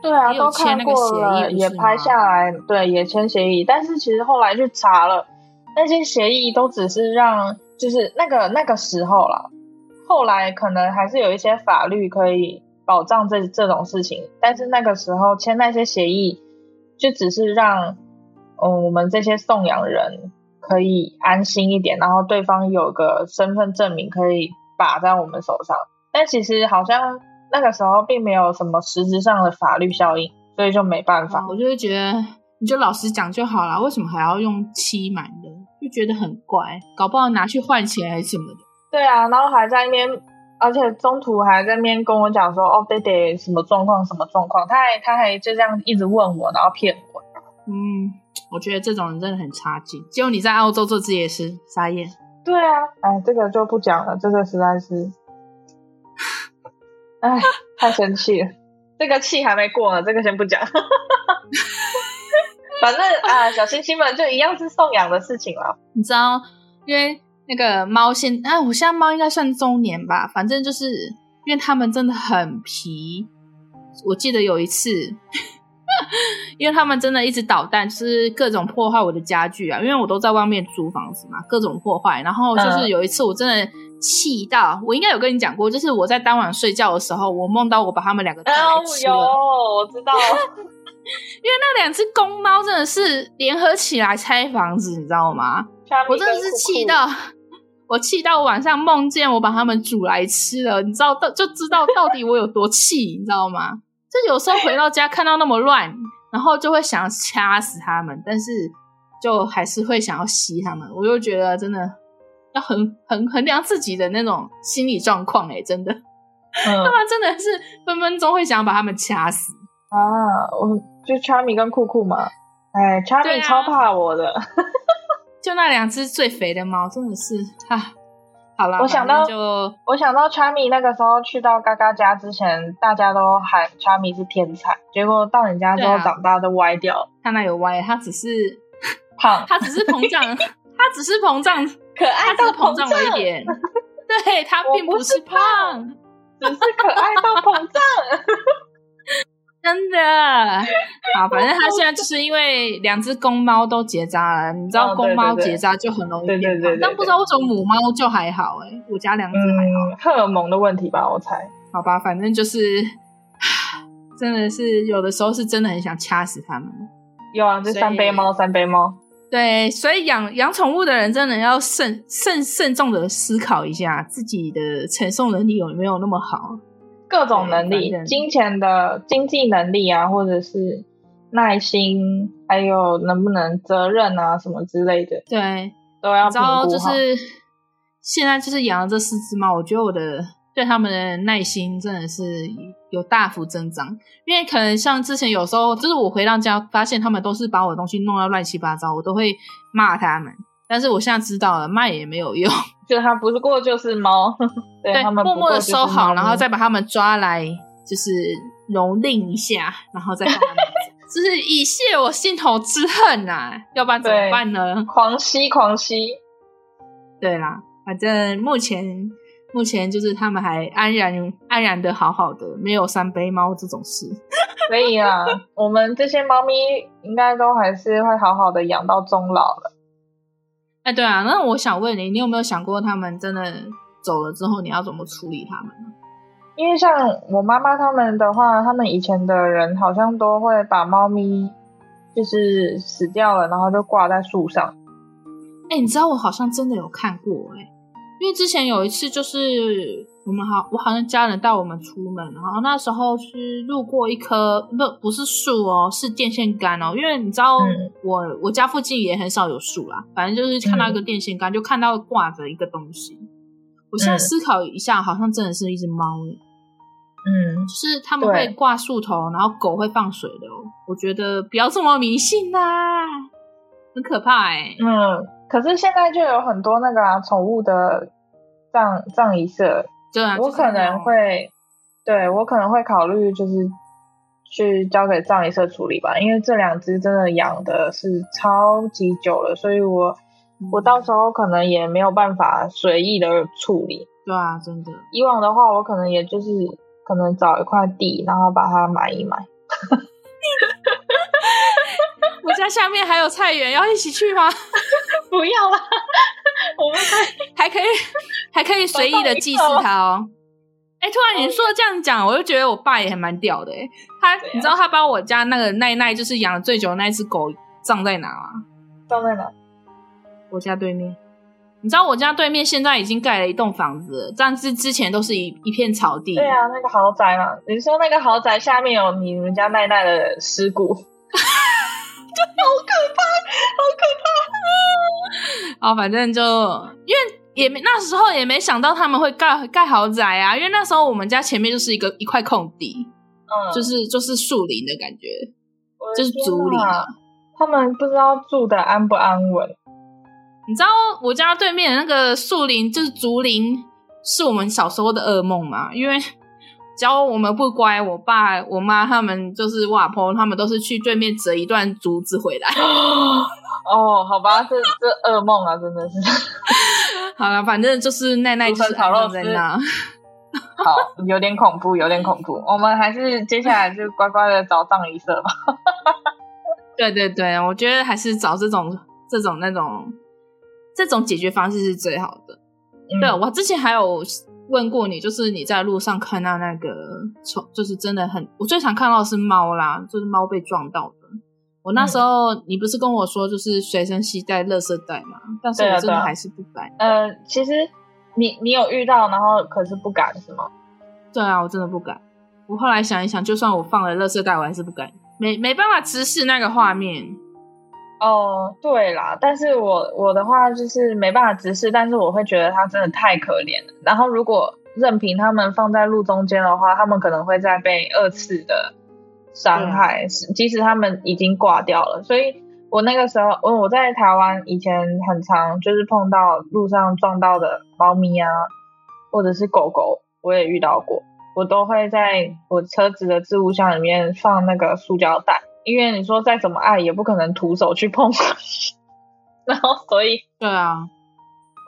对啊，都看过了，也拍下来，对，也签协议。但是其实后来去查了，那些协议都只是让，就是那个那个时候了，后来可能还是有一些法律可以。保障这这种事情，但是那个时候签那些协议，就只是让嗯我们这些送养人可以安心一点，然后对方有个身份证明可以把在我们手上。但其实好像那个时候并没有什么实质上的法律效应，所以就没办法。
我就会觉得你就老实讲就好了，为什么还要用欺瞒的？就觉得很怪，搞不好拿去换钱还是什么的。
对啊，然后还在那边。而且中途还在那边跟我讲说，哦，Dayday 什么状况，什么状况，他还他还就这样一直问我，然后骗我。
嗯，我觉得这种人真的很差劲。结果你在澳洲做这也是傻眼。
对啊，哎，这个就不讲了，这个实在是，哎，太生气了。这个气还没过呢，这个先不讲。反正啊，小星星们就一样是送养的事情了。
你知道，因为。那个猫现啊，我现在猫应该算中年吧，反正就是因为它们真的很皮。我记得有一次，因为他们真的一直捣蛋，就是各种破坏我的家具啊。因为我都在外面租房子嘛，各种破坏。然后就是有一次，我真的气到，我应该有跟你讲过，就是我在当晚睡觉的时候，我梦到我把他们两个带来吃了。
哦，我知道，
因为那两只公猫真的是联合起来拆房子，你知道吗？我真的是气到，我气到晚上梦见我把他们煮来吃了，你知道到 就知道到底我有多气，你知道吗？就有时候回到家看到那么乱，然后就会想要掐死他们，但是就还是会想要吸他们。我就觉得真的要衡衡衡量自己的那种心理状况，哎，真的，他们、嗯、真的是分分钟会想要把他们掐死
啊！我就 Charmy 跟酷酷嘛，哎，Charmy 超怕我的。
就那两只最肥的猫，真的是啊！好了，
我想到
就
我想到 Charmy 那个时候去到嘎嘎家之前，大家都喊 Charmy 是天才，结果到人家之后长大都歪掉了。
他那有歪？他只是
胖，
他只是膨胀，他只是膨胀，
可爱到
膨胀了一点。对，他并不是胖，
只是可爱到膨胀。
真的，好，反正他现在就是因为两只公猫都结扎了，你知道公猫结扎就很容易变胖，
对对对，
但不知道为什么母猫就还好哎、欸，我家两只还好，
荷尔蒙的问题吧，我猜。
好吧，反正就是，真的是有的时候是真的很想掐死他们。
有啊，这三杯猫，三杯猫。
对，所以养养宠物的人真的要慎慎慎重的思考一下自己的承受能力有没有那么好。
各种能力，金钱的经济能力啊，或者是耐心，还有能不能责任啊，什么之类的。
对，
都要。
然后就是现在就是养了这四只猫，我觉得我的对他们的耐心真的是有大幅增长。因为可能像之前有时候，就是我回到家发现他们都是把我的东西弄到乱七八糟，我都会骂他们。但是我现在知道了，骂也没有用，
就它不是过就是猫，
对，
他们
默默的收好，然后再把他们抓来，就是蹂躏一下，然后再放他们，就是以泄我心头之恨呐、啊。要不然怎么办呢？
狂吸狂吸。
对啦，反正目前目前就是他们还安然安然的好好的，没有三杯猫这种事。
所以啊，我们这些猫咪应该都还是会好好的养到终老的。
哎，对啊，那我想问你，你有没有想过他们真的走了之后，你要怎么处理他们呢？
因为像我妈妈他们的话，他们以前的人好像都会把猫咪就是死掉了，然后就挂在树上。
哎，你知道我好像真的有看过哎，因为之前有一次就是。我们好，我好像家人带我们出门，然后那时候是路过一棵不不是树哦，是电线杆哦。因为你知道我，我、嗯、我家附近也很少有树啦，反正就是看到一个电线杆，嗯、就看到挂着一个东西。我现在思考一下，好像真的是一只猫诶。嗯，就是他们会挂树头，然后狗会放水的哦。我觉得不要这么迷信啦、啊，很可怕诶。
嗯，可是现在就有很多那个宠、啊、物的葬葬仪社。
对啊，
我可能会，对，我可能会考虑就是去交给葬仪社处理吧，因为这两只真的养的是超级久了，所以我我到时候可能也没有办法随意的处理。
对啊，真的。
以往的话，我可能也就是可能找一块地，然后把它埋一埋。
我家下面还有菜园，要一起去吗？
不要了，我们
还还可以。还可以随意的祭祀他哦。哎、欸，突然你说这样讲，我就觉得我爸也还蛮屌的。哎，他，你知道他把我家那个奈奈，就是养的最久的那只狗葬在哪吗？
葬在哪？
我家对面。你知道我家对面现在已经盖了一栋房子了，但是之前都是一一片草地。
对啊，那个豪宅嘛。你说那个豪宅下面有你们家奈奈的尸骨，可怕，好可怕。
哦，反正就因为。也没那时候也没想到他们会盖盖豪宅啊，因为那时候我们家前面就是一个一块空地，嗯，就是就是树林的感觉，就是竹林啊。
他们不知道住的安不安稳。
你知道我家对面的那个树林就是竹林，是我们小时候的噩梦嘛？因为只要我们不乖，我爸我妈他们就是外婆，他们都是去对面折一段竹子回来。
哦，好吧，这这噩梦啊，真的是。
好了，反正就是奈奈就是
炒肉在那。好，有点恐怖，有点恐怖。我们还是接下来就乖乖的找葬仪社吧。
对对对，我觉得还是找这种这种那种这种解决方式是最好的。嗯、对，我之前还有问过你，就是你在路上看到那个宠，就是真的很，我最常看到的是猫啦，就是猫被撞到的。我那时候，你不是跟我说就是随身携带垃圾袋吗？但是我真的还是不敢。
呃，其实你你有遇到，然后可是不敢是吗？
对啊，我真的不敢。我后来想一想，就算我放了垃圾袋，我还是不敢，没没办法直视那个画面。
哦，对啦，但是我我的话就是没办法直视，但是我会觉得他真的太可怜了。然后如果任凭他们放在路中间的话，他们可能会再被二次的。伤害，即使他们已经挂掉了，所以我那个时候，我我在台湾以前很常就是碰到路上撞到的猫咪啊，或者是狗狗，我也遇到过，我都会在我车子的置物箱里面放那个塑胶袋，因为你说再怎么爱，也不可能徒手去碰，然后所以
对啊，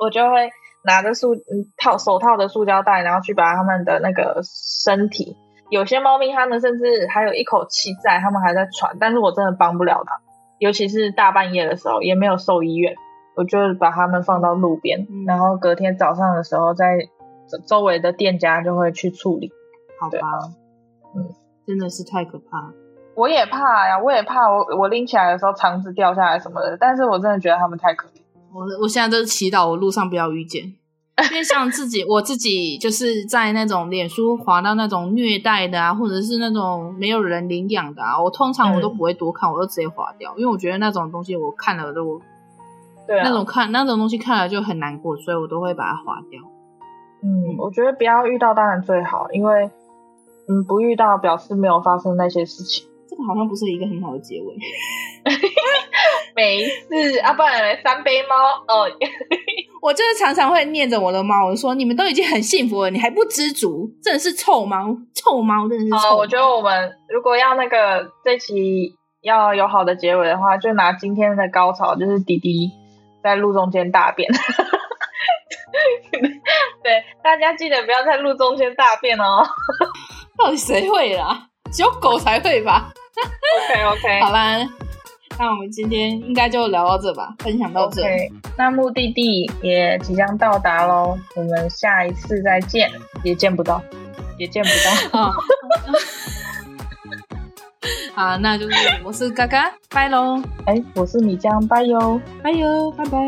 我就会拿着塑套手套的塑胶袋，然后去把他们的那个身体。有些猫咪，它们甚至还有一口气在，它们还在喘，但是我真的帮不了它，尤其是大半夜的时候，也没有兽医院，我就把它们放到路边，嗯、然后隔天早上的时候，在周围的店家就会去处理。
好吧，嗯，真的是太可怕。
我也怕呀，我也怕我我拎起来的时候肠子掉下来什么的，但是我真的觉得他们太可怜。
我我现在都是祈祷我路上不要遇见。因为像自己，我自己就是在那种脸书滑到那种虐待的啊，或者是那种没有人领养的啊，我通常我都不会多看，我都直接划掉，因为我觉得那种东西我看了都
对啊，
那种看那种东西看了就很难过，所以我都会把它划掉。
嗯，我觉得不要遇到当然最好，因为嗯不遇到表示没有发生那些事情。
这个好像不是一个很好的结尾。
没事啊，不然来三杯猫哦。
我就是常常会念着我的猫，我说你们都已经很幸福了，你还不知足，真的是臭猫，臭猫，真的是臭
我觉得我们如果要那个这期要有好的结尾的话，就拿今天的高潮，就是弟弟在路中间大便。对，大家记得不要在路中间大便哦。
到底谁会啦？只有狗才会吧
？OK OK，
好啦。那我们今天应该就聊到这吧，分享到这。
Okay, 那目的地也即将到达喽，我们下一次再见，也见不到，也见不到。好
好，那就是我是嘎嘎，拜喽。
哎，我是米江，拜哟，
拜哟，拜拜。